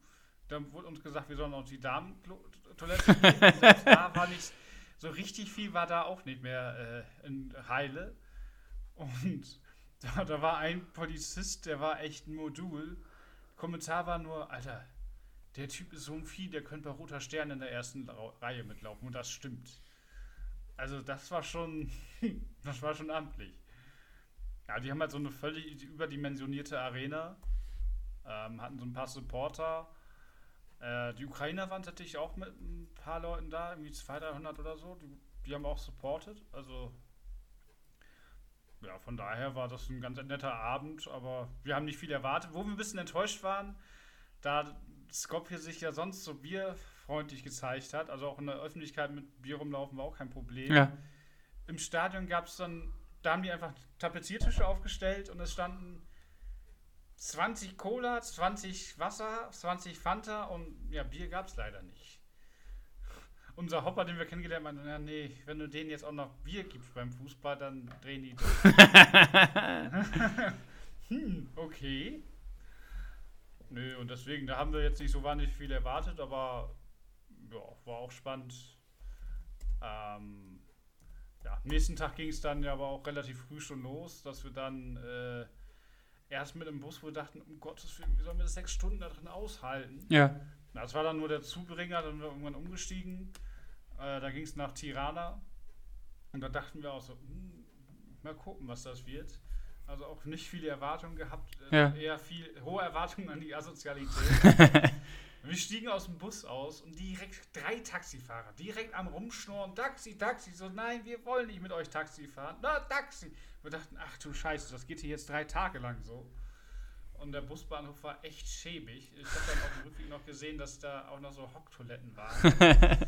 Dann wurde uns gesagt, wir sollen auch die Damentoilette da war nicht so richtig viel, war da auch nicht mehr äh, in Heile. Und da, da war ein Polizist, der war echt ein Modul. Kommentar war nur, Alter, der Typ ist so ein Vieh, der könnte bei Roter Stern in der ersten Reihe mitlaufen. Und das stimmt. Also das war schon, das war schon amtlich. Ja, die haben halt so eine völlig überdimensionierte Arena. Ähm, hatten so ein paar Supporter. Äh, die Ukrainer waren tatsächlich auch mit ein paar Leuten da, irgendwie 200, 300 oder so. Die, die haben auch supported. Also, ja, von daher war das ein ganz netter Abend, aber wir haben nicht viel erwartet. Wo wir ein bisschen enttäuscht waren, da Skopje sich ja sonst so bierfreundlich gezeigt hat, also auch in der Öffentlichkeit mit Bier rumlaufen war auch kein Problem Ja. im Stadion gab es dann, da haben die einfach Tapeziertische aufgestellt und es standen 20 Cola, 20 Wasser, 20 Fanta und ja, Bier gab es leider nicht. Unser Hopper, den wir kennengelernt haben, meinte, ja, nee, wenn du denen jetzt auch noch Bier gibst beim Fußball, dann drehen die durch. hm, okay. Nö, und deswegen, da haben wir jetzt nicht so wahnsinnig viel erwartet, aber ja, war auch spannend. Ähm, ja, am nächsten Tag ging es dann ja aber auch relativ früh schon los, dass wir dann äh, erst mit dem Bus, wo wir dachten, um Gottes Willen, wie sollen wir das sechs Stunden da drin aushalten? Ja. Na, das war dann nur der Zubringer, dann sind wir irgendwann umgestiegen. Äh, da ging es nach Tirana. Und da dachten wir auch so, hm, mal gucken, was das wird. Also auch nicht viele Erwartungen gehabt, äh, Ja. eher viel hohe Erwartungen an die Asozialität. wir stiegen aus dem Bus aus und direkt drei Taxifahrer, direkt am Rumschnurren, Taxi, Taxi, so nein, wir wollen nicht mit euch Taxi fahren, na, Taxi. Wir dachten, ach du Scheiße, das geht hier jetzt drei Tage lang so. Und der Busbahnhof war echt schäbig. Ich habe dann auf dem Rückweg noch gesehen, dass da auch noch so Hocktoiletten waren.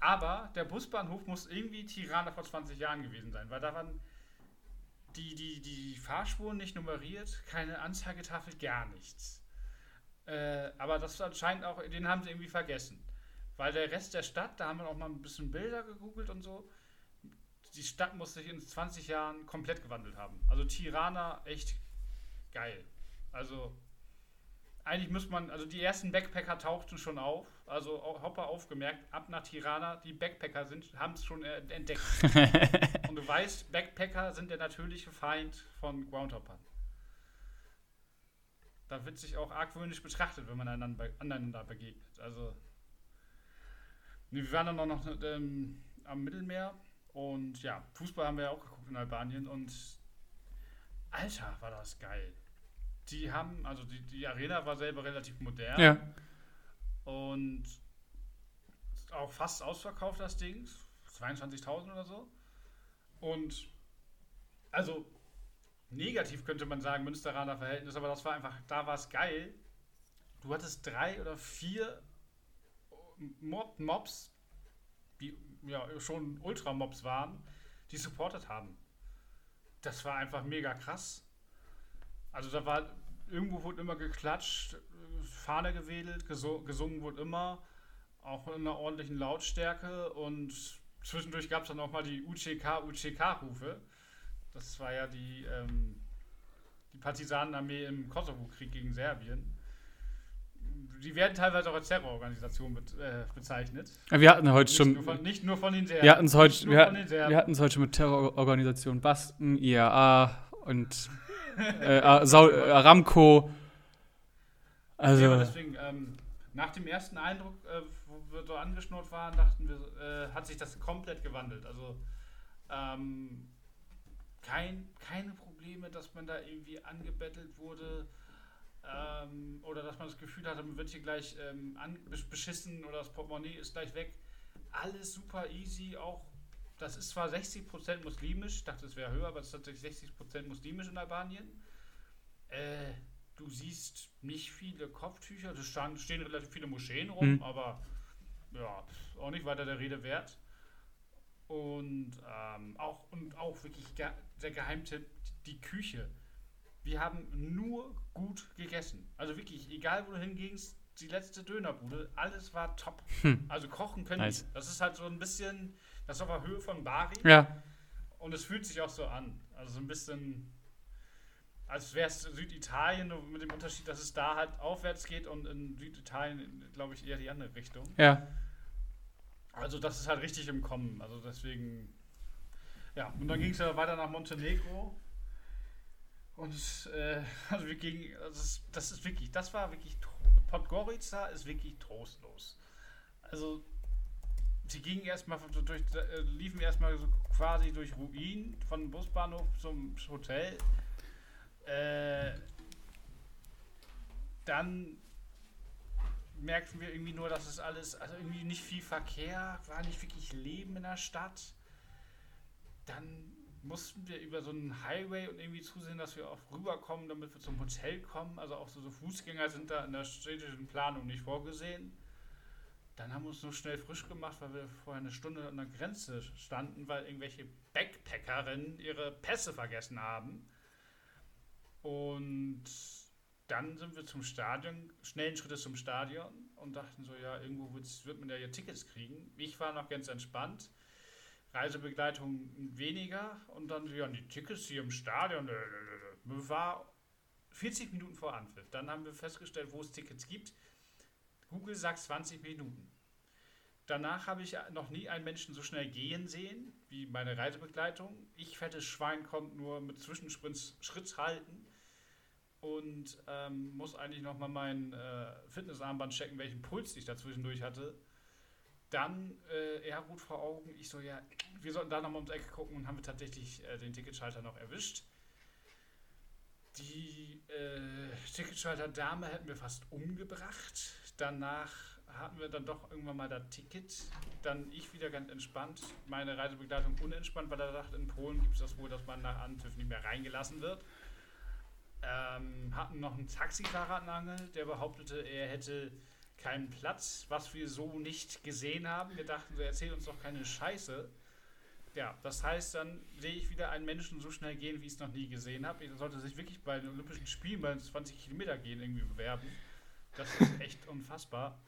Aber der Busbahnhof muss irgendwie Tirana vor 20 Jahren gewesen sein, weil da waren die, die, die Fahrspuren nicht nummeriert, keine Anzeigetafel, gar nichts. Äh, aber das anscheinend auch, den haben sie irgendwie vergessen. Weil der Rest der Stadt, da haben wir auch mal ein bisschen Bilder gegoogelt und so. Die Stadt muss sich in 20 Jahren komplett gewandelt haben. Also Tirana, echt geil. Also eigentlich muss man, also die ersten Backpacker tauchten schon auf. Also Hopper aufgemerkt, ab nach Tirana, die Backpacker sind, haben es schon entdeckt. Und du weißt, Backpacker sind der natürliche Feind von Groundhoppern. Da wird sich auch argwöhnisch betrachtet, wenn man einander, aneinander begegnet. Also, wir waren dann noch ähm, am Mittelmeer und ja, Fußball haben wir ja auch geguckt in Albanien und Alter, war das geil. Die haben, also die, die Arena war selber relativ modern. Ja. Und auch fast ausverkauft, das Ding. 22.000 oder so. Und also negativ könnte man sagen, Münsteraner Verhältnis, aber das war einfach, da war es geil. Du hattest drei oder vier Mob Mobs, die ja schon Ultra-Mobs waren, die supportet haben. Das war einfach mega krass. Also da war, irgendwo wurde immer geklatscht, Fahne gewedelt, gesungen wurde immer, auch in einer ordentlichen Lautstärke und zwischendurch gab es dann auch mal die UCK, UCK-Rufe. Das war ja die, ähm, die Partisanenarmee im Kosovo-Krieg gegen Serbien. Die werden teilweise auch als Terrororganisation be äh, bezeichnet. Wir hatten heute nicht schon. Nur von, nicht nur von den Serben. Wir hatten es heute, wir, Serben. wir hatten's heute schon mit Terrororganisationen Basken, IAA und äh, Aramco. Also. Ja, deswegen, ähm, nach dem ersten Eindruck, äh, wo wir so angeschnurrt waren, dachten wir, äh, hat sich das komplett gewandelt. Also ähm, kein, keine Probleme, dass man da irgendwie angebettelt wurde ähm, oder dass man das Gefühl hatte, man wird hier gleich ähm, beschissen oder das Portemonnaie ist gleich weg. Alles super easy, auch das ist zwar 60% muslimisch, ich dachte es wäre höher, aber es ist tatsächlich 60% muslimisch in Albanien. Äh, du siehst nicht viele Kopftücher, es stehen, stehen relativ viele Moscheen rum, Mhm. aber ja, auch nicht weiter der Rede wert. Und ähm, auch und auch wirklich ge der Geheimtipp, die Küche. Wir haben nur gut gegessen. Also wirklich, egal wo du hingingst, die letzte Dönerbude, alles war top. Hm. Also kochen können Nice. die. Das ist halt so ein bisschen, das ist auf der Höhe von Bari. Ja. Und es fühlt sich auch so an. Also so ein bisschen, als wäre es Süditalien, nur mit dem Unterschied, dass es da halt aufwärts geht und in Süditalien, glaube ich, eher die andere Richtung. Ja. Also das ist halt richtig im Kommen. Also deswegen, ja. Und dann ging es ja weiter nach Montenegro. Und äh, also wir gingen, also das, das ist wirklich, das war wirklich, Podgorica ist wirklich trostlos. Also sie gingen erstmal durch, äh, liefen erstmal so quasi durch Ruinen von Busbahnhof zum Hotel. Äh, dann merkten wir irgendwie nur, dass es alles, also irgendwie nicht viel Verkehr, war nicht wirklich Leben in der Stadt. Dann mussten wir über so einen Highway und irgendwie zusehen, dass wir auch rüberkommen, damit wir zum Hotel kommen. Also auch so, so Fußgänger sind da in der städtischen Planung nicht vorgesehen. Dann haben wir uns nur schnell frisch gemacht, weil wir vorher eine Stunde an der Grenze standen, weil irgendwelche Backpackerinnen ihre Pässe vergessen haben. Und dann sind wir zum Stadion, schnellen Schrittes zum Stadion und dachten so, ja, irgendwo wird man ja hier Tickets kriegen. Ich war noch ganz entspannt. Reisebegleitung weniger und dann ja, die Tickets hier im Stadion. äh, äh, äh, War 40 Minuten vor Anpfiff. Dann haben wir festgestellt, wo es Tickets gibt. Google sagt 20 Minuten. Danach habe ich noch nie einen Menschen so schnell gehen sehen wie meine Reisebegleitung. Ich, fettes Schwein, konnte nur mit Zwischensprints Schritt halten und ähm, muss eigentlich nochmal mein äh, Fitnessarmband checken, welchen Puls ich da hatte. Dann äh, er gut vor Augen. Ich so, ja, wir sollten da nochmal ums Eck gucken und haben wir tatsächlich äh, den Ticketschalter noch erwischt. Die äh, Ticketschalter-Dame hätten wir fast umgebracht. Danach hatten wir dann doch irgendwann mal das Ticket. Dann ich wieder ganz entspannt. Meine Reisebegleitung unentspannt, weil er dachte, in Polen gibt es das wohl, dass man nach Anpfiff nicht mehr reingelassen wird. Ähm, hatten noch einen Taxifahrer an der behauptete, er hätte keinen Platz, was wir so nicht gesehen haben. Wir dachten, so erzähl uns doch keine Scheiße. Ja, das heißt, dann sehe ich wieder einen Menschen so schnell gehen, wie ich es noch nie gesehen habe. Er sollte sich wirklich bei den Olympischen Spielen bei 20 Kilometer gehen irgendwie bewerben. Das ist echt unfassbar.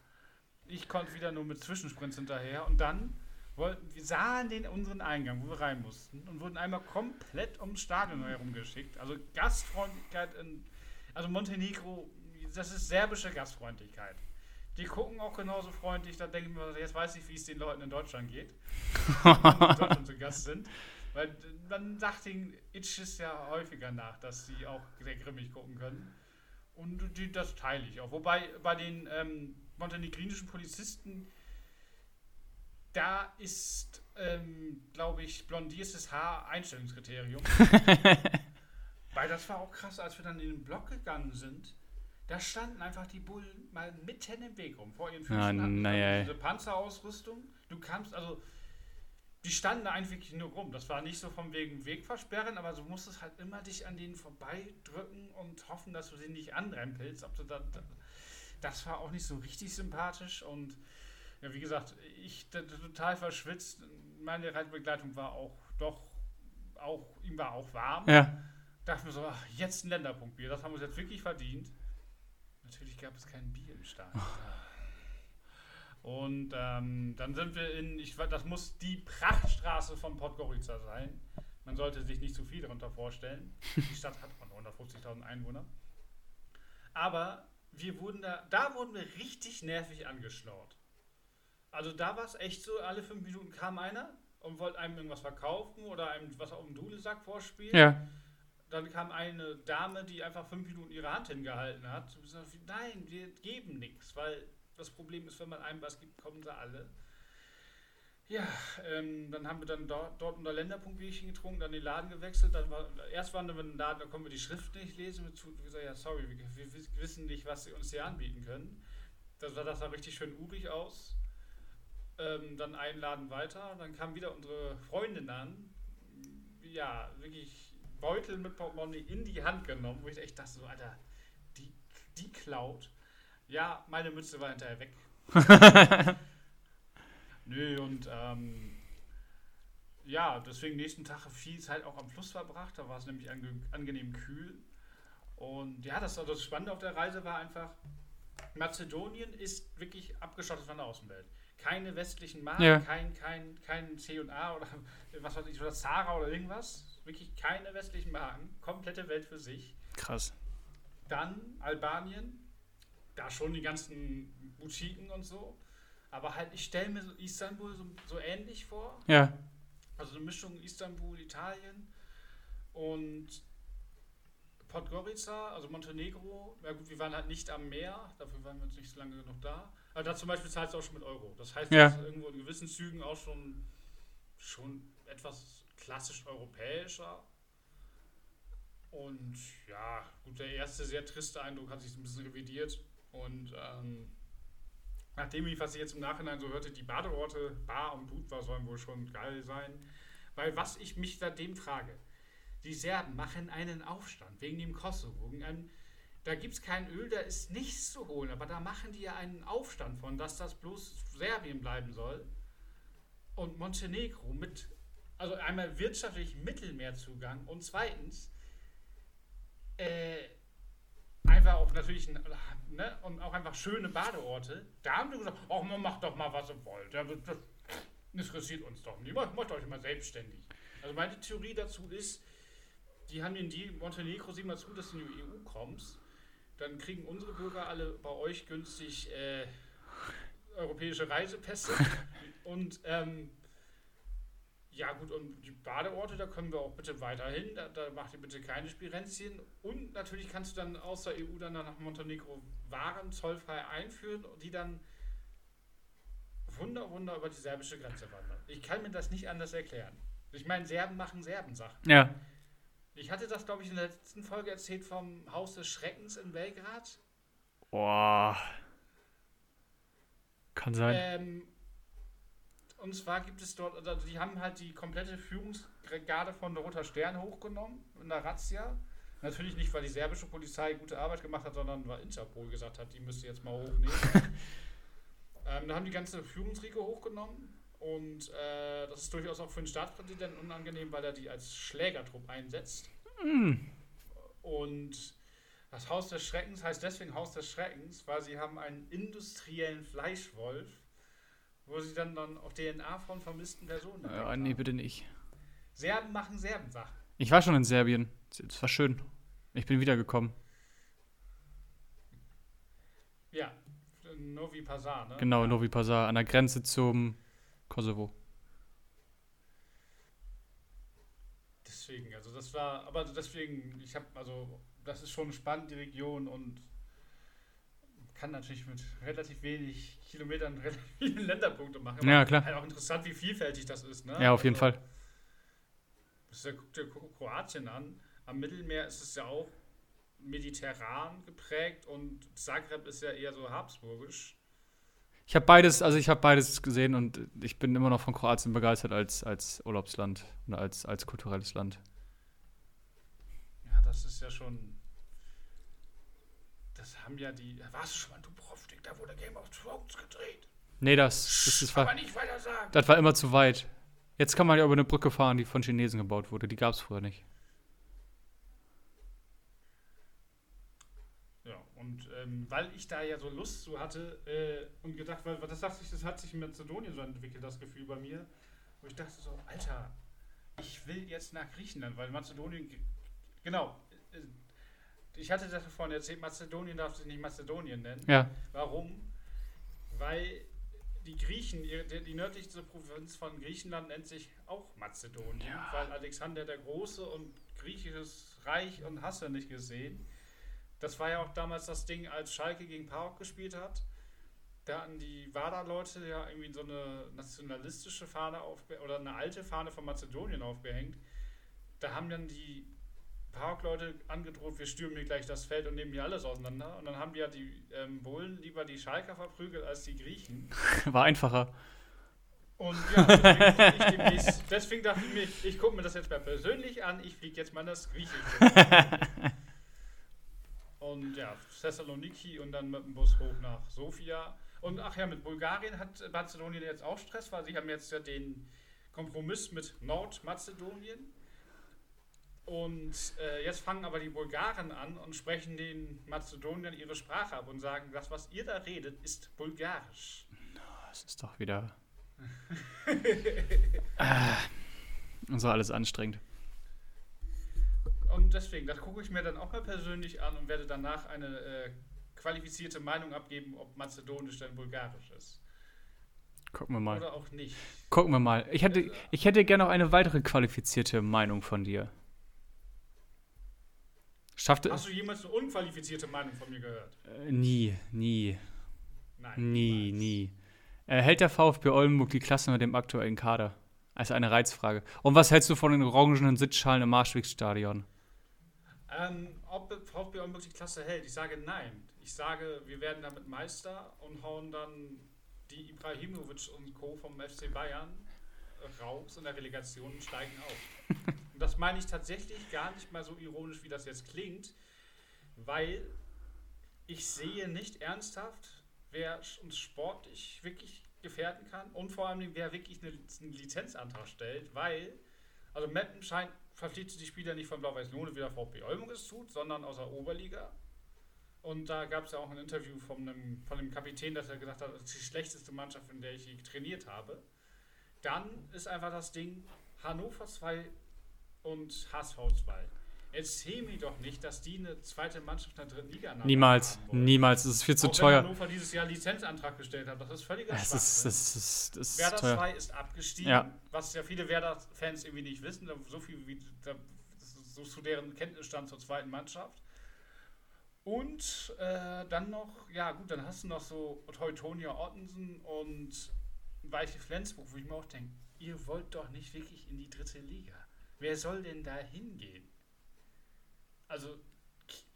Ich konnte wieder nur mit Zwischensprints hinterher und dann wir sahen den unseren Eingang, wo wir rein mussten und wurden einmal komplett ums Stadion herum geschickt. Also Gastfreundlichkeit in also Montenegro das ist serbische Gastfreundlichkeit. Die gucken auch genauso freundlich, da denken wir, jetzt weiß ich, wie es den Leuten in Deutschland geht, die in Deutschland zu Gast sind. Weil man sagt den Itches ja häufiger nach, dass sie auch sehr grimmig gucken können. Und die, das teile ich auch. Wobei bei den ähm, montenegrinischen Polizisten, da ist, ähm, glaube ich, blondiertes Haar Einstellungskriterium. Weil das war auch krass, als wir dann in den Block gegangen sind. Da standen einfach die Bullen mal mitten im Weg rum. Vor ihren Füßen Ah, hatten sie naja. diese Panzerausrüstung. Du kamst, also, die standen da einfach nur rum. Das war nicht so von wegen Wegversperren, aber du musstest halt immer dich an denen vorbeidrücken und hoffen, dass du sie nicht anrempelst. Ob du da, das war auch nicht so richtig sympathisch und ja, wie gesagt, ich total verschwitzt. Meine Reitbegleitung war auch doch, auch, ihm war auch warm Ja. dachte mir so, ach, jetzt ein Länderpunktbier, das haben wir uns jetzt wirklich verdient. Natürlich gab es kein Bier im Stadion. Und ähm, dann sind wir in, ich das muss die Prachtstraße von Podgorica sein. Man sollte sich nicht zu viel darunter vorstellen. Die Stadt hat auch nur 150.000 Einwohner. Aber wir wurden da, da wurden wir richtig nervig angeschlaut. Also da war es echt so, alle fünf Minuten kam einer und wollte einem irgendwas verkaufen oder einem was auf dem Dudelsack vorspielen. Ja. Dann kam eine Dame, die einfach fünf Minuten ihre Hand hingehalten hat. Und gesagt, Nein, wir geben nichts, weil das Problem ist, wenn man einem was gibt, kommen sie alle. Ja, ähm, dann haben wir dann dort, dort unter Länderpunktbierchen getrunken, dann den Laden gewechselt. Dann war, erst waren wir in den Laden, da konnten wir die Schrift nicht lesen. Wir zu- gesagt, ja, sorry, wir, wir wissen nicht, was sie uns hier anbieten können. Das, das sah richtig schön urig aus. Ähm, dann einen Laden weiter, dann kam wieder unsere Freundin an. Ja, wirklich Beutel mit Portemonnaie in die Hand genommen, wo ich echt dachte, so, Alter, die, die klaut. Ja, meine Mütze war hinterher weg. Nö, und ähm, ja, deswegen nächsten Tag viel Zeit auch am Fluss verbracht. Da war es nämlich ange angenehm kühl. Und ja, das, das Spannende auf der Reise war einfach, Mazedonien ist wirklich abgeschottet von der Außenwelt. Keine westlichen Marken, Ja. kein, kein, kein C&A oder was weiß ich, oder Zara oder irgendwas. Wirklich keine westlichen Marken. Komplette Welt für sich. Krass. Dann Albanien. Da schon die ganzen Boutiquen und so. Aber halt, ich stelle mir so Istanbul so, so ähnlich vor. Ja. Also eine Mischung Istanbul, Italien und Podgorica, also Montenegro. Ja gut, wir waren halt nicht am Meer, dafür waren wir jetzt nicht so lange genug da. Aber da zum Beispiel zahlst du auch schon mit Euro. Das heißt, Ja. das ist irgendwo in gewissen Zügen auch schon, schon etwas klassisch europäischer. Und ja, gut, der erste sehr triste Eindruck hat sich ein bisschen revidiert. Und ähm, nachdem ich, was ich jetzt im Nachhinein so hörte, die Badeorte Bar und Budva sollen wohl schon geil sein. Weil was ich mich seitdem frage, die Serben machen einen Aufstand wegen dem Kosovo. Wegen einem, da gibt es kein Öl, da ist nichts zu holen, aber da machen die ja einen Aufstand von, dass das bloß Serbien bleiben soll. Und Montenegro mit, also einmal wirtschaftlich Mittelmeerzugang und zweitens, äh, einfach auch natürlich, ne, und auch einfach schöne Badeorte. Da haben sie gesagt, ach, man macht doch mal, was ihr wollt. Das interessiert uns doch nicht. Macht, macht euch mal selbstständig. Also meine Theorie dazu ist, die haben den Deal, Montenegro, sieh mal zu, dass du in die EU kommst. Dann kriegen unsere Bürger alle bei euch günstig äh, europäische Reisepässe. und ähm, ja gut, und die Badeorte, da können wir auch bitte weiterhin. Da, da macht ihr bitte keine Spirenzchen. Und natürlich kannst du dann aus der EU dann nach Montenegro Waren zollfrei einführen, die dann wunder, wunder über die serbische Grenze wandern. Ich kann mir das nicht anders erklären. Ich meine, Serben machen Serben-Sachen. Ja. Ich hatte das, glaube ich, in der letzten Folge erzählt vom Haus des Schreckens in Belgrad. Boah. Kann sein. Ähm, und zwar gibt es dort, also die haben halt die komplette Führungsgarde von der Roter Stern hochgenommen in der Razzia. Natürlich nicht, weil die serbische Polizei gute Arbeit gemacht hat, sondern weil Interpol gesagt hat, die müsste jetzt mal hochnehmen. ähm, da haben die ganze Führungsriege hochgenommen und äh, das ist durchaus auch für den Staatspräsidenten unangenehm, weil er die als Schlägertrupp einsetzt. Und das Haus des Schreckens heißt deswegen Haus des Schreckens, weil sie haben einen industriellen Fleischwolf, wo sie dann, dann auch DNA von vermissten Personen Ja, nee, haben. bitte nicht. Serben machen Serben-Sachen. Ich war schon in Serbien. Es war schön. Ich bin wiedergekommen. Novi Pazar, ne? Genau, ja. Novi Pazar, an der Grenze zum Kosovo. Deswegen, also das war, aber deswegen, ich habe, also das ist schon spannend, die Region und kann natürlich mit relativ wenig Kilometern relativ viele Länderpunkte machen. Ja, klar. Halt auch interessant, wie vielfältig das ist, ne? Ja, auf jeden also, Fall. Ist ja, guck dir Kro- Kroatien an. Am Mittelmeer ist es ja auch mediterran geprägt und Zagreb ist ja eher so habsburgisch. Ich habe beides, also ich habe beides gesehen und ich bin immer noch von Kroatien begeistert als, als Urlaubsland und als, als kulturelles Land. Ja, das ist ja schon. Das haben ja die. Warst du schon mal in Dubrovnik? Da wurde Game of Thrones gedreht. Nee, das, das, das, war, nicht weiter sagen. das war immer zu weit. Jetzt kann man ja über eine Brücke fahren, die von Chinesen gebaut wurde. Die gab es früher nicht. Ja, und ähm, weil ich da ja so Lust zu hatte äh, und gedacht, weil das, hat sich, das hat sich in Mazedonien so entwickelt, das Gefühl bei mir, wo ich dachte so, Alter, ich will jetzt nach Griechenland, weil Mazedonien, genau, äh, ich hatte das vorhin erzählt, Mazedonien darf sich nicht Mazedonien nennen. Ja, Warum? Weil die Griechen, die, die nördlichste Provinz von Griechenland nennt sich auch Mazedonien, Ja. weil Alexander der Große und griechisches Reich und hast du nicht gesehen. Das war ja auch damals das Ding, als Schalke gegen PAOK gespielt hat. Da hatten die WADA-Leute ja irgendwie so eine nationalistische Fahne oder eine alte Fahne von Mazedonien aufgehängt. Da haben dann die PAOK-Leute angedroht, wir stürmen hier gleich das Feld und nehmen hier alles auseinander. Und dann haben ja die ähm, Bullen lieber die Schalker verprügelt als die Griechen. war einfacher. Und ja, deswegen, dachte ich demnächst, deswegen dachte ich mir, ich gucke mir das jetzt mal persönlich an, ich fliege jetzt mal das Griechische. und ja, Thessaloniki und dann mit dem Bus hoch nach Sofia. Und ach ja, mit Bulgarien hat Mazedonien jetzt auch Stress, weil sie haben jetzt ja den Kompromiss mit Nordmazedonien. Und äh, jetzt fangen aber die Bulgaren an und sprechen den Mazedoniern ihre Sprache ab und sagen, das, was ihr da redet, ist bulgarisch. Das ist doch wieder. ah, und so alles anstrengend. Und deswegen, das gucke ich mir dann auch mal persönlich an und werde danach eine äh, qualifizierte Meinung abgeben, ob Mazedonisch denn bulgarisch ist. Gucken wir mal. Oder auch nicht. Gucken wir mal. Ich hätte, ich hätte gerne noch eine weitere qualifizierte Meinung von dir. Schaffte Hast du jemals eine unqualifizierte Meinung von mir gehört? äh, nie, nie, Nein. nie, niemals. nie. Äh, hält der VfB Oldenburg die Klasse mit dem aktuellen Kader? Also eine Reizfrage. Und was hältst du von den orangenen Sitzschalen im Marschwegstadion? Ähm, ob VfB Oldenburg die Klasse hält? Ich sage nein. Ich sage, wir werden damit Meister und hauen dann die Ibrahimovic und Co. vom FC Bayern raus in der Relegation und steigen auf. und das meine ich tatsächlich gar nicht mal so ironisch, wie das jetzt klingt, weil ich sehe nicht ernsthaft, wer uns sportlich wirklich gefährden kann und vor allem, wer wirklich eine, einen Lizenzantrag stellt, weil, also Meppen scheint verpflichtet die Spieler nicht von Blau-Weiß-Lohne, wie der VfB Oldenburg es tut, sondern aus der Oberliga. Und da gab es ja auch ein Interview von einem, von dem Kapitän, dass er gesagt hat, das ist die schlechteste Mannschaft, in der ich trainiert habe. Dann ist einfach das Ding Hannover 2 und HSV 2. Erzähl mir doch nicht, dass die eine zweite Mannschaft in der dritten Liga Niemals, niemals. Es ist viel zu Auch wenn teuer. Hannover dieses Jahr Lizenzantrag gestellt hat, das ist völliger Es ist, das ist, das ist Werder teuer. 2 ist abgestiegen, Ja. was ja viele Werder-Fans irgendwie nicht wissen, so viel wie so zu deren Kenntnisstand zur zweiten Mannschaft. Und äh, dann noch, ja gut, dann hast du noch so Teutonia Ottensen und Weiche Flensburg, wo ich mir auch denke, ihr wollt doch nicht wirklich in die dritte Liga. Wer soll denn da hingehen? Also,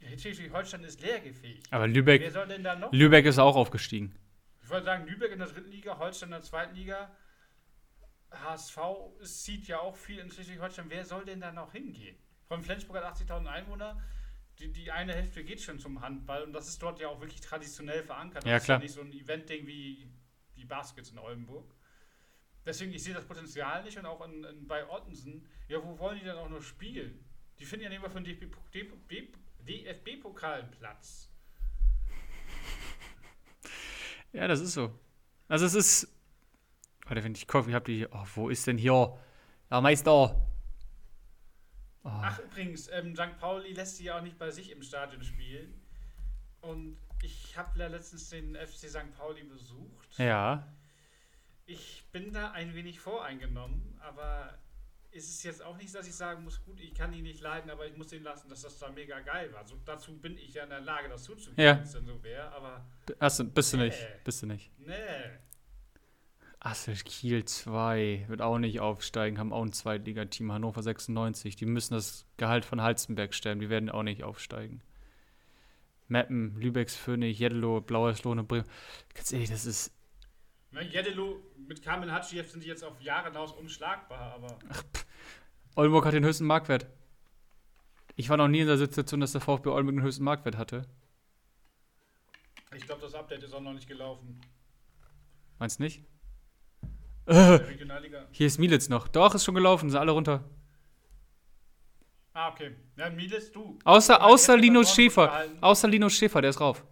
Schleswig-Holstein ist leergefähig. Aber Wer Lübeck, soll denn da noch? Lübeck ist auch aufgestiegen. Ich wollte sagen, Lübeck in der dritten Liga, Holstein in der zweiten Liga. HSV zieht ja auch viel in Schleswig-Holstein. Wer soll denn da noch hingehen? Von Flensburg hat 80.000 Einwohner. Die, die eine Hälfte geht schon zum Handball und das ist dort ja auch wirklich traditionell verankert. Das Ja, ist klar. ja nicht so ein Event-Ding wie die Baskets in Oldenburg. Deswegen, ich sehe das Potenzial nicht und auch in, in, bei Ottensen, ja, wo wollen die denn auch nur spielen? Die finden ja nicht mal für den DFB-Pokal einen Platz. Ja, das ist so. Also es ist. Warte, wenn ich gucke, ich habe die. Oh, wo ist denn hier? Ja, Meister. Oh, Ach, übrigens, ähm, St. Pauli lässt sie ja auch nicht bei sich im Stadion spielen. Und ich habe ja letztens den FC St. Pauli besucht. Ja. Ich bin da ein wenig voreingenommen, aber ist es jetzt auch nicht, dass ich sagen muss, gut, ich kann ihn nicht leiden, aber ich muss ihn lassen, dass das da mega geil war. So, dazu bin ich ja in der Lage, das zuzugeben, Ja. wenn es denn so wäre, aber du, bist du Nee. nicht. Bist du nicht. nee. Assel Kiel 2 wird auch nicht aufsteigen, haben auch ein Zweitligateam, Hannover 96. Die müssen das Gehalt von Halzenberg stellen, die werden auch nicht aufsteigen. Meppen, Lübecks Phoenix, Jeddelo, Blaues Lohne, Bremen. Ganz ehrlich, das ist. Jeddelo mit Kamil Hatschiev sind die jetzt auf Jahre hinaus unschlagbar, aber Oldenburg hat den höchsten Marktwert. Ich war noch nie in der Situation, dass der VfB Oldenburg den höchsten Marktwert hatte. ich glaube, das Update ist auch noch nicht gelaufen. Meinst nicht? In der Regionalliga. Hier ist Mielitz noch. Doch, ist schon gelaufen, sind alle runter. Ah, okay. Ja, Miles, du. Außer, Du außer Linus Schäfer. Außer Linus Schäfer, der ist rauf.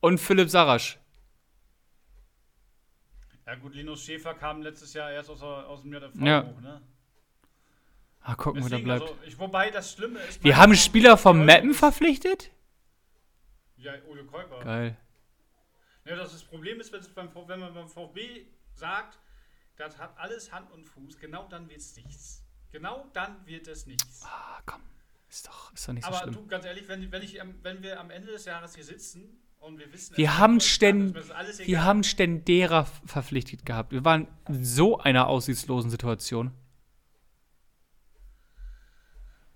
Und Philipp Sarasch. Ja gut, Linus Schäfer kam letztes Jahr erst aus, aus dem Jahr davor Ja. hoch, ne? Ah, gucken, wo der Deswegen, bleibt. also, ich, wobei das Schlimme ist... Wir haben Spieler vom Mappen verpflichtet? Ja, Ole Käuper. Geil. Ja, das, das Problem ist, beim, wenn man beim VfB sagt, das hat alles Hand und Fuß, genau dann wird es nichts. Genau dann wird es nichts. Ah, komm. Ist doch, ist doch nicht so Aber schlimm. du, ganz ehrlich, wenn, wenn, ich, wenn wir am Ende des Jahres hier sitzen wir haben ständ- Wir haben Stendera verpflichtet gehabt. Wir waren in so einer aussichtslosen Situation.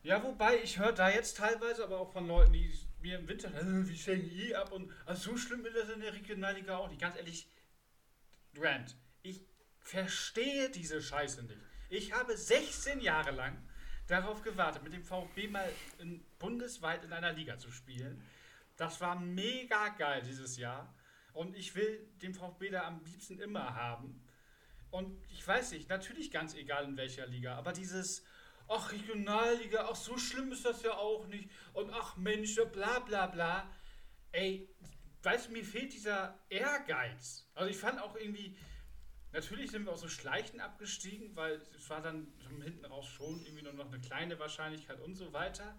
Ja, wobei, ich höre da jetzt teilweise aber auch von Leuten, die mir im Winter, äh, wie stellen die ab und also so schlimm ist das in der Regionalliga auch nicht. Ganz ehrlich, Grant, ich verstehe diese Scheiße nicht. Ich habe 16 Jahre lang darauf gewartet, mit dem VfB mal in, bundesweit in einer Liga zu spielen. Das war mega geil dieses Jahr. Und ich will den VfB da am liebsten immer haben. Und ich weiß nicht, natürlich ganz egal in welcher Liga, aber dieses, ach, Regionalliga, ach, so schlimm ist das ja auch nicht. Und ach, Mensch, bla bla bla. Ey, weißt du, mir fehlt dieser Ehrgeiz. Also ich fand auch irgendwie, natürlich sind wir aus so Schleichen abgestiegen, weil es war dann hinten raus schon irgendwie nur noch eine kleine Wahrscheinlichkeit und so weiter.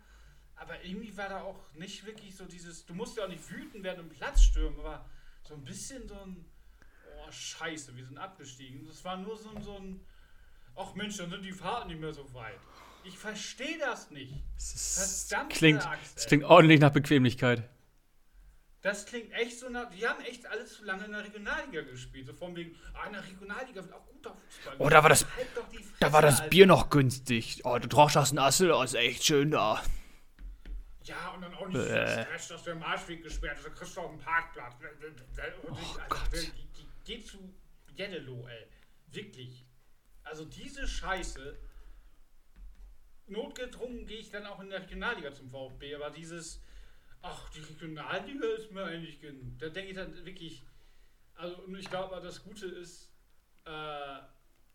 Aber irgendwie war da auch nicht wirklich so dieses, du musst ja auch nicht wütend werden und Platz stürmen, aber so ein bisschen so ein, oh scheiße, wir sind abgestiegen. Das war nur so ein, so ein ach Mensch, dann sind die Fahrten nicht mehr so weit. Ich verstehe das nicht. Das, klingt, Axt, das klingt ordentlich nach Bequemlichkeit. Das klingt echt so nach. Die haben echt alles zu lange in der Regionalliga gespielt. So von wegen, ah, in der Regionalliga wird auch guter Fußball. Oh, da war das- Halt Da war das. Bier noch günstig. Oh, du brauchst das ein Assel, das ist echt schön da. Ja, und dann auch nicht Bäh. Stress, dass der Marschweg gesperrt ist. Da kriegst du auch einen Parkplatz. Oh, Gott. Geh zu Jeddelo, ey. Wirklich. Also diese Scheiße. Notgedrungen gehe ich dann auch in der Regionalliga zum VfB, aber dieses, ach, die Regionalliga ist mir eigentlich genug. Da denke ich dann wirklich, also und ich glaube, das Gute ist, äh,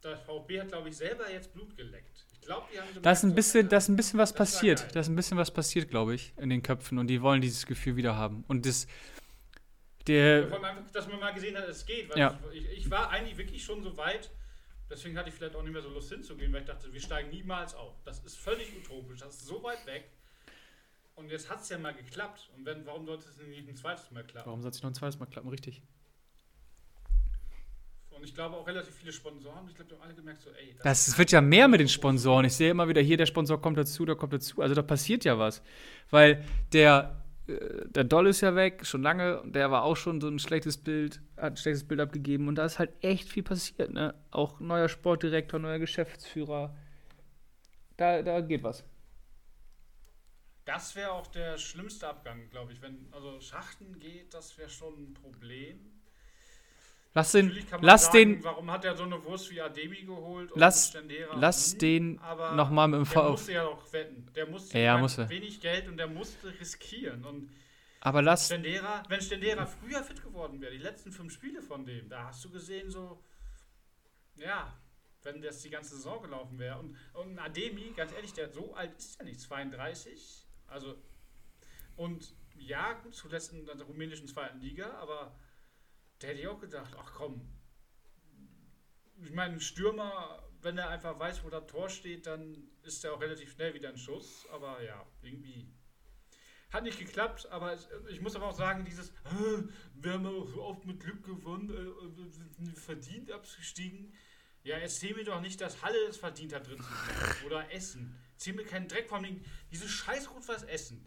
der VfB hat, glaube ich, selber jetzt Blut geleckt. Ich glaube, die haben so Da ist ein gemerkt, so, bisschen, da ist ein bisschen was Das passiert. geil. Da ist ein bisschen was passiert, glaube ich, in den Köpfen. Und die wollen dieses Gefühl wieder haben. Und das, der, allem einfach, dass man mal gesehen hat, es geht. Weil Ja. ich, ich war eigentlich wirklich schon so weit, deswegen hatte ich vielleicht auch nicht mehr so Lust hinzugehen, weil ich dachte, wir steigen niemals auf. Das ist völlig utopisch, das ist so weit weg. Und jetzt hat es ja mal geklappt. Und wenn, warum sollte es nicht ein zweites Mal klappen? warum soll es noch ein zweites Mal klappen? Richtig. Und ich glaube auch relativ viele Sponsoren, ich glaube, die haben alle gemerkt, so, ey, Das kann wird ja mehr mit den so Sponsoren. Ich sehe immer wieder hier, der Sponsor kommt dazu, der kommt dazu. Also da passiert ja was. Weil der, äh, der Doll ist ja weg, schon lange. Und der war auch schon so ein schlechtes Bild, hat ein schlechtes Bild abgegeben. Und da ist halt echt viel passiert. Ne? Auch neuer Sportdirektor, neuer Geschäftsführer. Da, da geht was. Das wäre auch der schlimmste Abgang, glaube ich. Wenn also Schachten geht, das wäre schon ein Problem. Lass den, lass sagen, den, warum hat er so eine Wurst wie Ademi geholt? Lass- Stendera? lass Hm, den nochmal mit dem Der V. musste ja auch wetten. Der musste Ja, musste. wenig Geld und der musste riskieren. Und Aber lass, Stendera, wenn Stendera früher fit geworden wäre, die letzten fünf Spiele von dem, da hast du gesehen, so, ja, wenn das die ganze Saison gelaufen wäre. Und, und Ademi, ganz ehrlich, der so alt ist ja nicht, 32. Also, und ja, gut, zuletzt in der rumänischen zweiten Liga, aber der hätte ich auch gedacht, ach komm. Ich meine, ein Stürmer, wenn er einfach weiß, wo das Tor steht, dann ist er auch relativ schnell wieder ein Schuss. Aber ja, irgendwie Hat nicht geklappt, aber ich, muss aber auch sagen, dieses, "Äh, wir haben auch so oft mit Glück gewonnen, äh, äh, verdient abgestiegen. Ja, erzähl mir doch nicht, dass Halle es verdient hat, drin zu bleiben. Oder Essen. Erzähl mir keinen Dreck von den, dieses scheiß was Essen.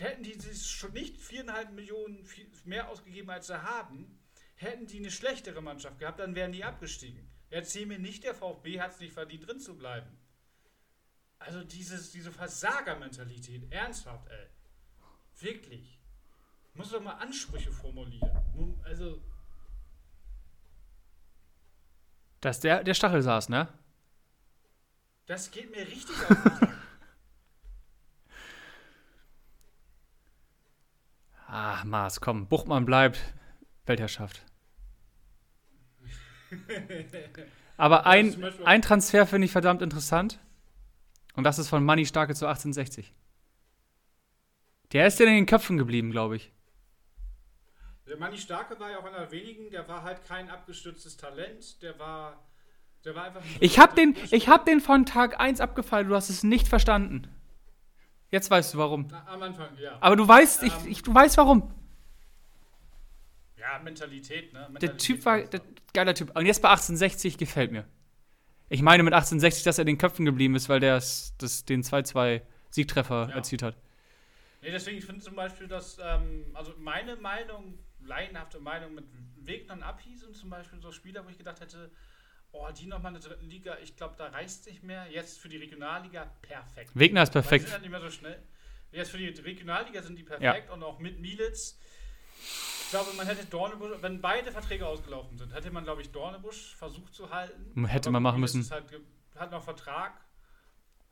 Hätten die sich schon nicht viereinhalb Millionen mehr ausgegeben, als sie haben. Hätten die eine schlechtere Mannschaft gehabt, dann wären die abgestiegen. Erzähl mir nicht, der VfB hat es nicht verdient, drin zu bleiben. Also dieses, diese Versagermentalität, ernsthaft, ey. Wirklich. Muss doch mal Ansprüche formulieren. Mu- Also, Dass der, der Stachel saß, ne? das geht mir richtig auf den Sack. Ah, Maß, komm. Buchmann bleibt. Weltherrschaft. Aber ein, ein Transfer finde ich verdammt interessant. Und das ist von Manni Starke zu 1860. Der ist ja in den Köpfen geblieben, glaube ich. Der Manni Starke war ja auch einer der wenigen, der war halt kein abgestürztes Talent, der war, der war einfach. ein Ich habe den, ich hab den von Tag 1 abgefallen, du hast es nicht verstanden. Jetzt weißt du warum. Na, Am Anfang, ja. Aber du weißt, ich, Ähm. ich, du weißt warum. Ja, Mentalität, ne? Der Mentalität Typ war, der, geiler Typ. Und jetzt bei 1860 gefällt mir. Ich meine mit 1860, dass er in den Köpfen geblieben ist, weil der das, den 2-2 Siegtreffer Ja. erzielt hat. Nee, deswegen ich finde zum Beispiel, dass, ähm, also meine Meinung, laienhafte Meinung mit Wegner und Abhi sind zum Beispiel so Spieler, wo ich gedacht hätte, oh, die nochmal in der dritten Liga, ich glaube, da reißt nicht mehr. Jetzt für die Regionalliga perfekt. Wegner ist Weil die perfekt. sind halt nicht mehr so schnell. Jetzt für die Regionalliga sind die perfekt und auch mit Mielitz. Ich glaube, man hätte Dornebusch, wenn beide Verträge ausgelaufen sind, hätte man, glaube ich, Dornebusch versucht zu halten. Hätte man machen Mielitz müssen. ist Halt, hat noch Vertrag.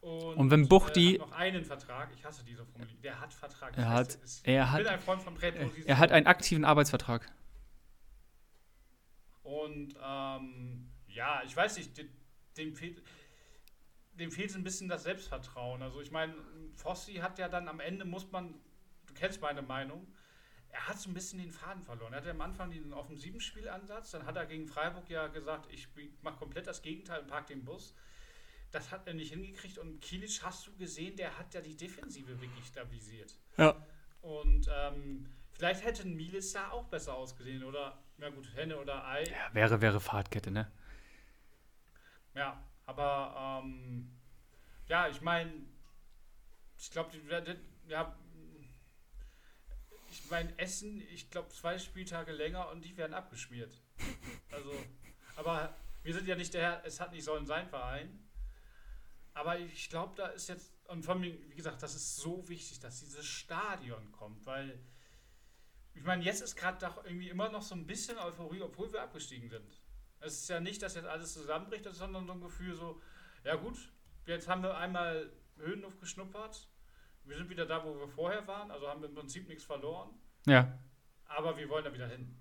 Und, Und wenn Buchti- Äh, hat noch einen Vertrag. Ich hasse diese Formulierung. Der hat Vertrag. Er hat- es. er ich hat- ein Freund von Präposition. Er hat einen aktiven Arbeitsvertrag. Und ähm, ja, ich weiß nicht, dem, fehlt. Dem fehlt so ein bisschen das Selbstvertrauen. Also ich meine, Fossi hat ja dann am Ende muss man, du kennst meine Meinung, er hat so ein bisschen den Faden verloren. Er hatte am Anfang den offensiven Spielansatz, dann hat er gegen Freiburg ja gesagt, ich mache komplett das Gegenteil und park den Bus. Das hat er nicht hingekriegt und Kilic hast du gesehen, der hat ja die Defensive wirklich stabilisiert. Ja. Und ähm, vielleicht hätte ein Milis da auch besser ausgesehen oder, na gut, Henne oder Ei. ja wäre, wäre Fahrtkette, ne? Ja, aber ähm, ja, ich meine, ich glaube, die werden, ja, ich meine, Essen, ich glaube, zwei Spieltage länger und die werden abgeschmiert. Also, aber wir sind ja nicht der Herr, es hat nicht sollen sein Verein. Aber ich glaube, da ist jetzt, und von mir, wie gesagt, das ist so wichtig, dass dieses Stadion kommt, weil ich meine, jetzt ist gerade doch irgendwie immer noch so ein bisschen Euphorie, obwohl wir abgestiegen sind. Es ist ja nicht, dass jetzt alles zusammenbricht, sondern so ein Gefühl so, ja gut, jetzt haben wir einmal Höhenluft geschnuppert. Wir sind wieder da, wo wir vorher waren, also haben wir im Prinzip nichts verloren. Ja. Aber wir wollen da wieder hin.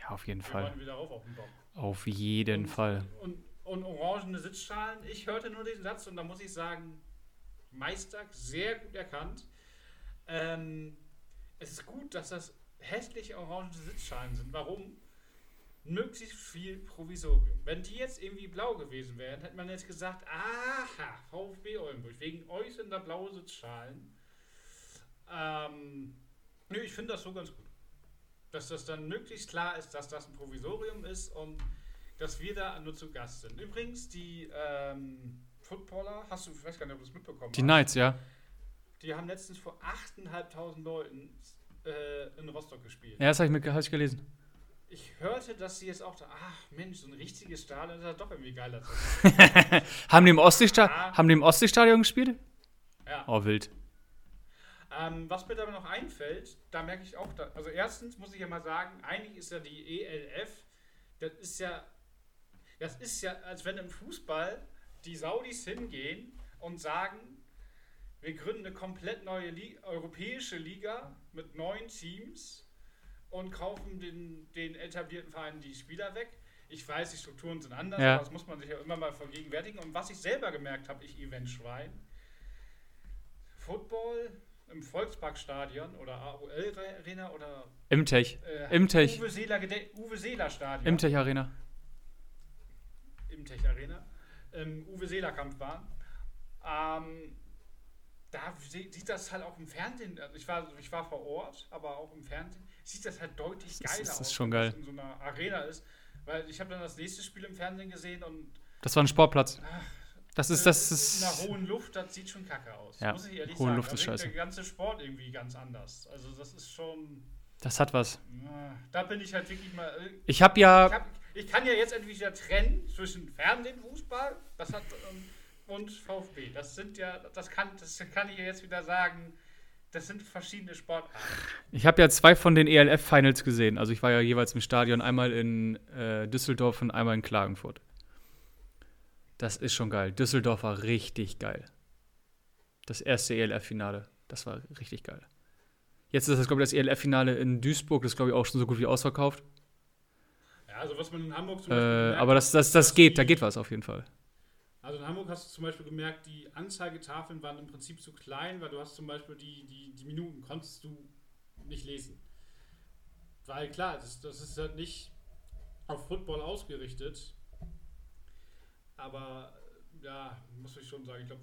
Ja, auf jeden Wir Fall. wollen wieder rauf auf den Bock. Auf jeden und, Fall. Und, und orangene Sitzschalen. Ich hörte nur den Satz und da muss ich sagen, Meister sehr gut erkannt. Ähm, es ist gut, dass das hässliche orange Sitzschalen sind. Warum? Möglichst viel Provisorium. Wenn die jetzt irgendwie blau gewesen wären, hätte man jetzt gesagt, aha, VfB Oldenburg, wegen euch sind da blaue Sitzschalen. Ähm, nö, ich finde das so ganz gut. Dass das dann möglichst klar ist, dass das ein Provisorium ist und dass wir da nur zu Gast sind. Übrigens, die ähm, Footballer, hast du, ich weiß gar nicht, ob du das mitbekommen Die hast, Knights, ja. die haben letztens vor 8.500 Leuten äh, in Rostock gespielt. Ja, das habe ich, mit- hab ich gelesen. Ich hörte, dass sie jetzt auch da, ach Mensch, so ein richtiges Stadion ist ja doch irgendwie geiler. Haben die im Ostseesta Ja. haben die im Ostseestadion gespielt? Ja. Oh, wild. Ähm, was mir dabei noch einfällt, da merke ich auch, da, also erstens muss ich ja mal sagen, eigentlich ist ja die ELF, das ist ja, das ist ja, als wenn im Fußball die Saudis hingehen und sagen, wir gründen eine komplett neue Li europäische Liga mit neun Teams und kaufen den, den etablierten Vereinen die Spieler weg. Ich weiß, die Strukturen sind anders, Ja. aber das muss man sich ja immer mal vergegenwärtigen. Und was ich selber gemerkt habe, ich Eventschwein, Football im Volksparkstadion oder AOL Arena oder Imtech. äh, Imtech. Uwe Seeler, Uwe Seeler Stadion. Imtech Arena. Im Tech Arena. Ähm, Uwe Seeler Kampfbahn. Ähm, da sieht das halt auch im Fernsehen, also ich war, ich war vor Ort, aber auch im Fernsehen, sieht das halt deutlich geiler das ist aus, schon wenn geil. das in so einer Arena ist. Weil ich habe dann das nächste Spiel im Fernsehen gesehen und Das war ein Sportplatz. ach, Das ist, äh, das in einer ist. hohen Luft, das sieht schon kacke aus. Ja, muss ich ehrlich hohe sagen. Luft da ist scheiße. der ganze Sport irgendwie ganz anders. Also das ist schon, Das hat was. da bin ich halt wirklich mal, äh, Ich habe ja. ich, hab, ich kann ja jetzt endlich wieder trennen zwischen Fernsehen, Fußball, das hat ähm, und VfB. Das sind ja, das kann, das kann ich ja jetzt wieder sagen. Das sind verschiedene Sportarten. Ich habe ja zwei von den ELF-Finals gesehen. Also ich war ja jeweils im Stadion, einmal in äh, Düsseldorf und einmal in Klagenfurt. Das ist schon geil. Düsseldorf war richtig geil. Das erste ELF-Finale. Das war richtig geil. Jetzt ist das, glaube ich, das ELF-Finale in Duisburg. Das ist, glaube ich, auch schon so gut wie ausverkauft. Ja, also was man in Hamburg zum Äh, Beispiel gemerkt aber das, das, das dass geht, da geht was auf jeden Fall. Also in Hamburg hast du zum Beispiel gemerkt, die Anzeigetafeln waren im Prinzip zu klein, weil du hast zum Beispiel die, die, die Minuten konntest du nicht lesen. Weil klar, das, das ist halt nicht auf Football ausgerichtet. Aber ja, muss ich schon sagen, ich glaube,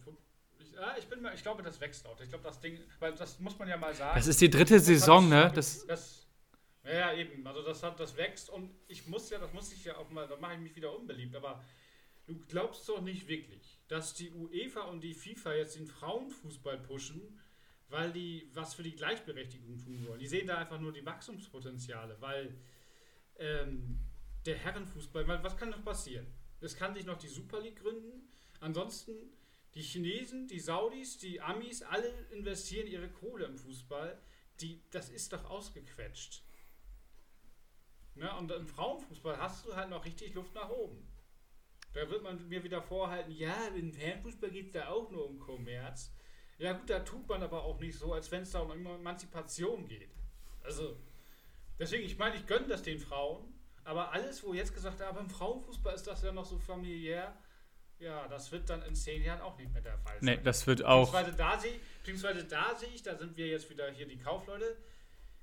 ich, ja, ich bin mal, ich glaube, das wächst auch. Ich glaube, das Ding, weil das muss man ja mal sagen. Das ist die dritte Saison, ne? Das, das, ja, ja, eben. Also das hat, das wächst und ich muss ja, das muss ich ja auch mal, da mache ich mich wieder unbeliebt, aber du glaubst doch nicht wirklich, dass die UEFA und die FIFA jetzt den Frauenfußball pushen, weil die was für die Gleichberechtigung tun wollen. Die sehen da einfach nur die Wachstumspotenziale, weil ähm, der Herrenfußball, was kann noch passieren? Es kann sich noch die Super League gründen. Ansonsten die Chinesen, die Saudis, die Amis, alle investieren ihre Kohle im Fußball. Die, das ist doch ausgequetscht. Ne? Und im Frauenfußball hast du halt noch richtig Luft nach oben. Da wird man mir wieder vorhalten, ja, im Herrenfußball geht es da auch nur um Kommerz. Ja gut, da tut man aber auch nicht so, als wenn es da um Emanzipation geht. Also, deswegen, ich meine, ich gönne das den Frauen, aber alles, wo jetzt gesagt wird, aber im Frauenfußball ist das ja noch so familiär, ja, das wird dann in zehn Jahren auch nicht mehr der Fall sein. nee, das wird auch. Beziehungsweise da sehe beziehungsweise da sehe ich, da sind wir jetzt wieder hier die Kaufleute,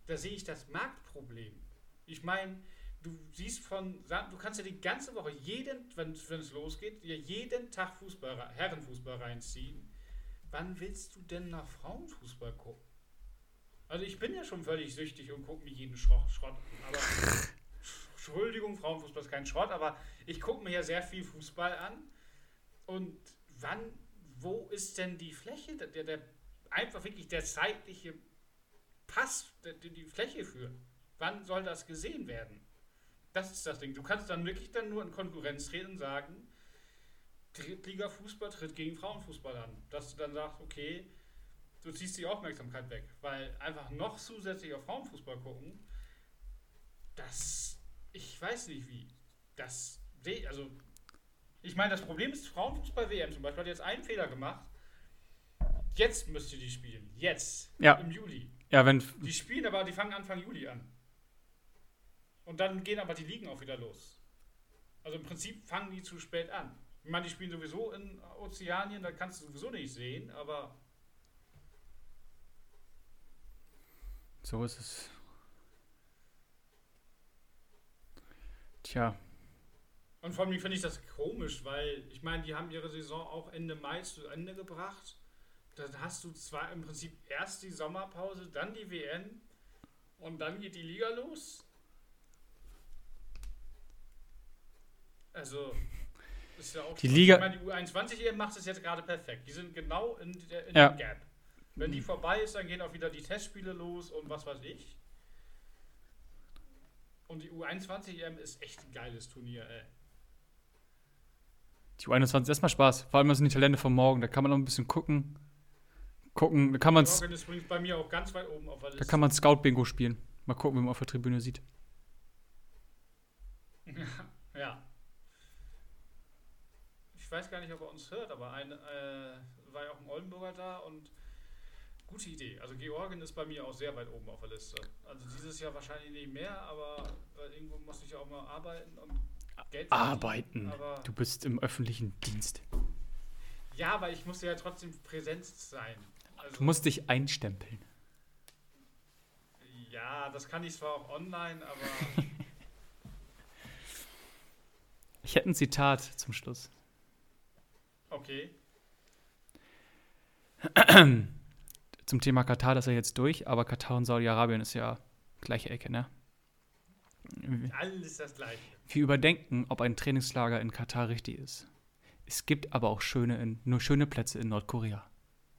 da sehe ich das Marktproblem. Ich meine, du siehst von, du kannst ja die ganze Woche, jeden, wenn es losgeht, dir jeden Tag Fußball, Herrenfußball reinziehen. Wann willst du denn nach Frauenfußball gucken? Also ich bin ja schon völlig süchtig und gucke mir jeden Schrott, Schrott an. Aber Entschuldigung, Frauenfußball ist kein Schrott, aber ich gucke mir ja sehr viel Fußball an. Und wann, wo ist denn die Fläche, der, der einfach wirklich der zeitliche Pass, der, die Fläche führt? Wann soll das gesehen werden? Das ist das Ding. Du kannst dann wirklich dann nur in Konkurrenz treten und sagen, Drittliga-Fußball tritt gegen Frauenfußball an. Dass du dann sagst, okay, du ziehst die Aufmerksamkeit weg. Weil einfach noch zusätzlich auf Frauenfußball gucken, das, ich weiß nicht wie. Das, also, ich meine, das Problem ist, Frauenfußball-WM zum Beispiel hat jetzt einen Fehler gemacht. Jetzt müsst ihr die spielen. Jetzt. Ja. Im Juli. Ja, wenn. Die spielen aber, die fangen Anfang Juli an. Und dann gehen aber die Ligen auch wieder los. Also im Prinzip fangen die zu spät an. Ich meine, die spielen sowieso in Ozeanien, da kannst du sowieso nicht sehen, aber So ist es. Tja, und vor allem finde ich das komisch, weil ich meine, die haben ihre Saison auch Ende Mai zu Ende gebracht. Dann hast du zwar im Prinzip erst die Sommerpause, dann die WM und dann geht die Liga los. Also, ist ja auch Die Liga- Ich meine, die U21 EM macht es jetzt gerade perfekt. Die sind genau in, der, in Ja. dem Gap. Wenn die vorbei ist, dann gehen auch wieder die Testspiele los und was weiß ich. Und die U21 EM ist echt ein geiles Turnier, ey. die U21 ist erstmal Spaß. Vor allem das sind die Talente von morgen. Da kann man noch ein bisschen gucken. Gucken, da kann man Morgan ist übrigens bei mir auch ganz weit oben auf der da Liste. kann man Scout-Bingo spielen. Mal gucken, wie man auf der Tribüne sieht. ja. Ich weiß gar nicht, ob er uns hört, aber ein, äh, war ja auch ein Oldenburger da und gute Idee. Also Georgien ist bei mir auch sehr weit oben auf der Liste. Also dieses Jahr wahrscheinlich nicht mehr, aber weil irgendwo muss ich ja auch mal arbeiten und Geld Arbeiten. Du bist im öffentlichen Dienst. ja, aber ich muss ja trotzdem präsent sein. Also, Du musst dich einstempeln. ja, das kann ich zwar auch online, aber Ich hätte ein Zitat zum Schluss. Okay. zum Thema Katar, das ist ja jetzt durch, aber Katar und Saudi-Arabien ist ja gleiche Ecke, ne? Alles das gleiche. Wir überdenken, ob ein Trainingslager in Katar richtig ist. Es gibt aber auch schöne in, nur schöne Plätze in Nordkorea.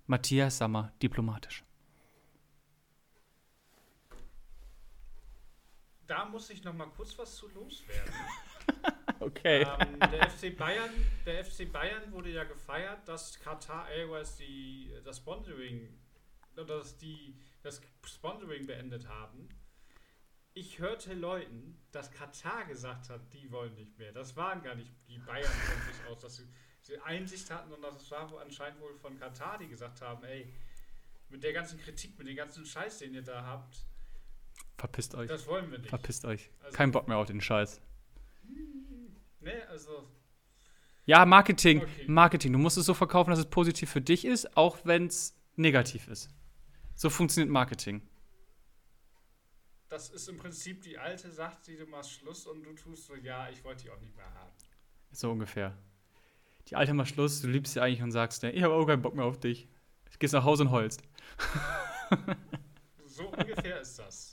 Matthias Sammer, diplomatisch. Da muss ich noch mal kurz was zu loswerden. Okay. ähm, der, FC Bayern, der FC Bayern wurde ja gefeiert, dass Qatar Airways die, das Sponsoring, dass die das Sponsoring beendet haben. Ich hörte Leuten, dass Katar gesagt hat, die wollen nicht mehr. Das waren gar nicht die Bayern von sich aus, dass sie, sie Einsicht hatten, sondern das war anscheinend wohl von Katar, die gesagt haben, ey, mit der ganzen Kritik, mit dem ganzen Scheiß, den ihr da habt, Verpisst euch. das wollen wir nicht. Verpisst euch. Also- Kein Bock mehr auf den Scheiß. Ne, also Ja, Marketing. Okay. Marketing. Du musst es so verkaufen, dass es positiv für dich ist, auch wenn es negativ ist. So funktioniert Marketing. das ist im Prinzip die alte, sagt sie, du machst Schluss und du tust so, ja, ich wollte die auch nicht mehr haben. So ungefähr. Die alte macht Schluss, du liebst sie eigentlich und sagst, ich habe auch keinen Bock mehr auf dich. Gehst nach Hause und heulst. So ungefähr ist das.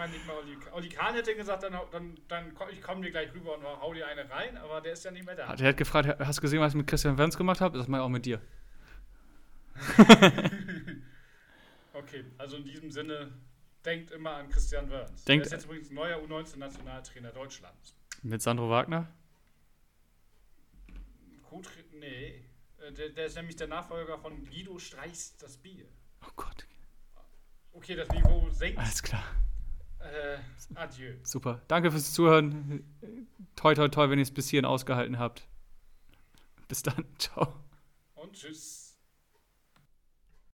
Ich meine, nicht mal Oli, Oli Kahn hätte gesagt, dann, dann, dann komm, ich komme dir gleich rüber und hau dir eine rein, aber der ist ja nicht mehr da. Der hat gefragt, hast du gesehen, was ich mit Christian Werns gemacht habe? Das mache ich auch mit dir. Okay, also in diesem Sinne, denkt immer an Christian Wörns. Denkt- der ist jetzt übrigens neuer U19-Nationaltrainer Deutschlands. Mit Sandro Wagner? Co nee, äh, der, der ist nämlich der Nachfolger von Guido Streichs das Bier. Oh Gott. Okay, das Niveau senkt. Alles klar. Äh, adieu. Super. Danke fürs Zuhören. Toi, toi, toi, wenn ihr es bis hierhin ausgehalten habt. Bis dann. Ciao. Und tschüss.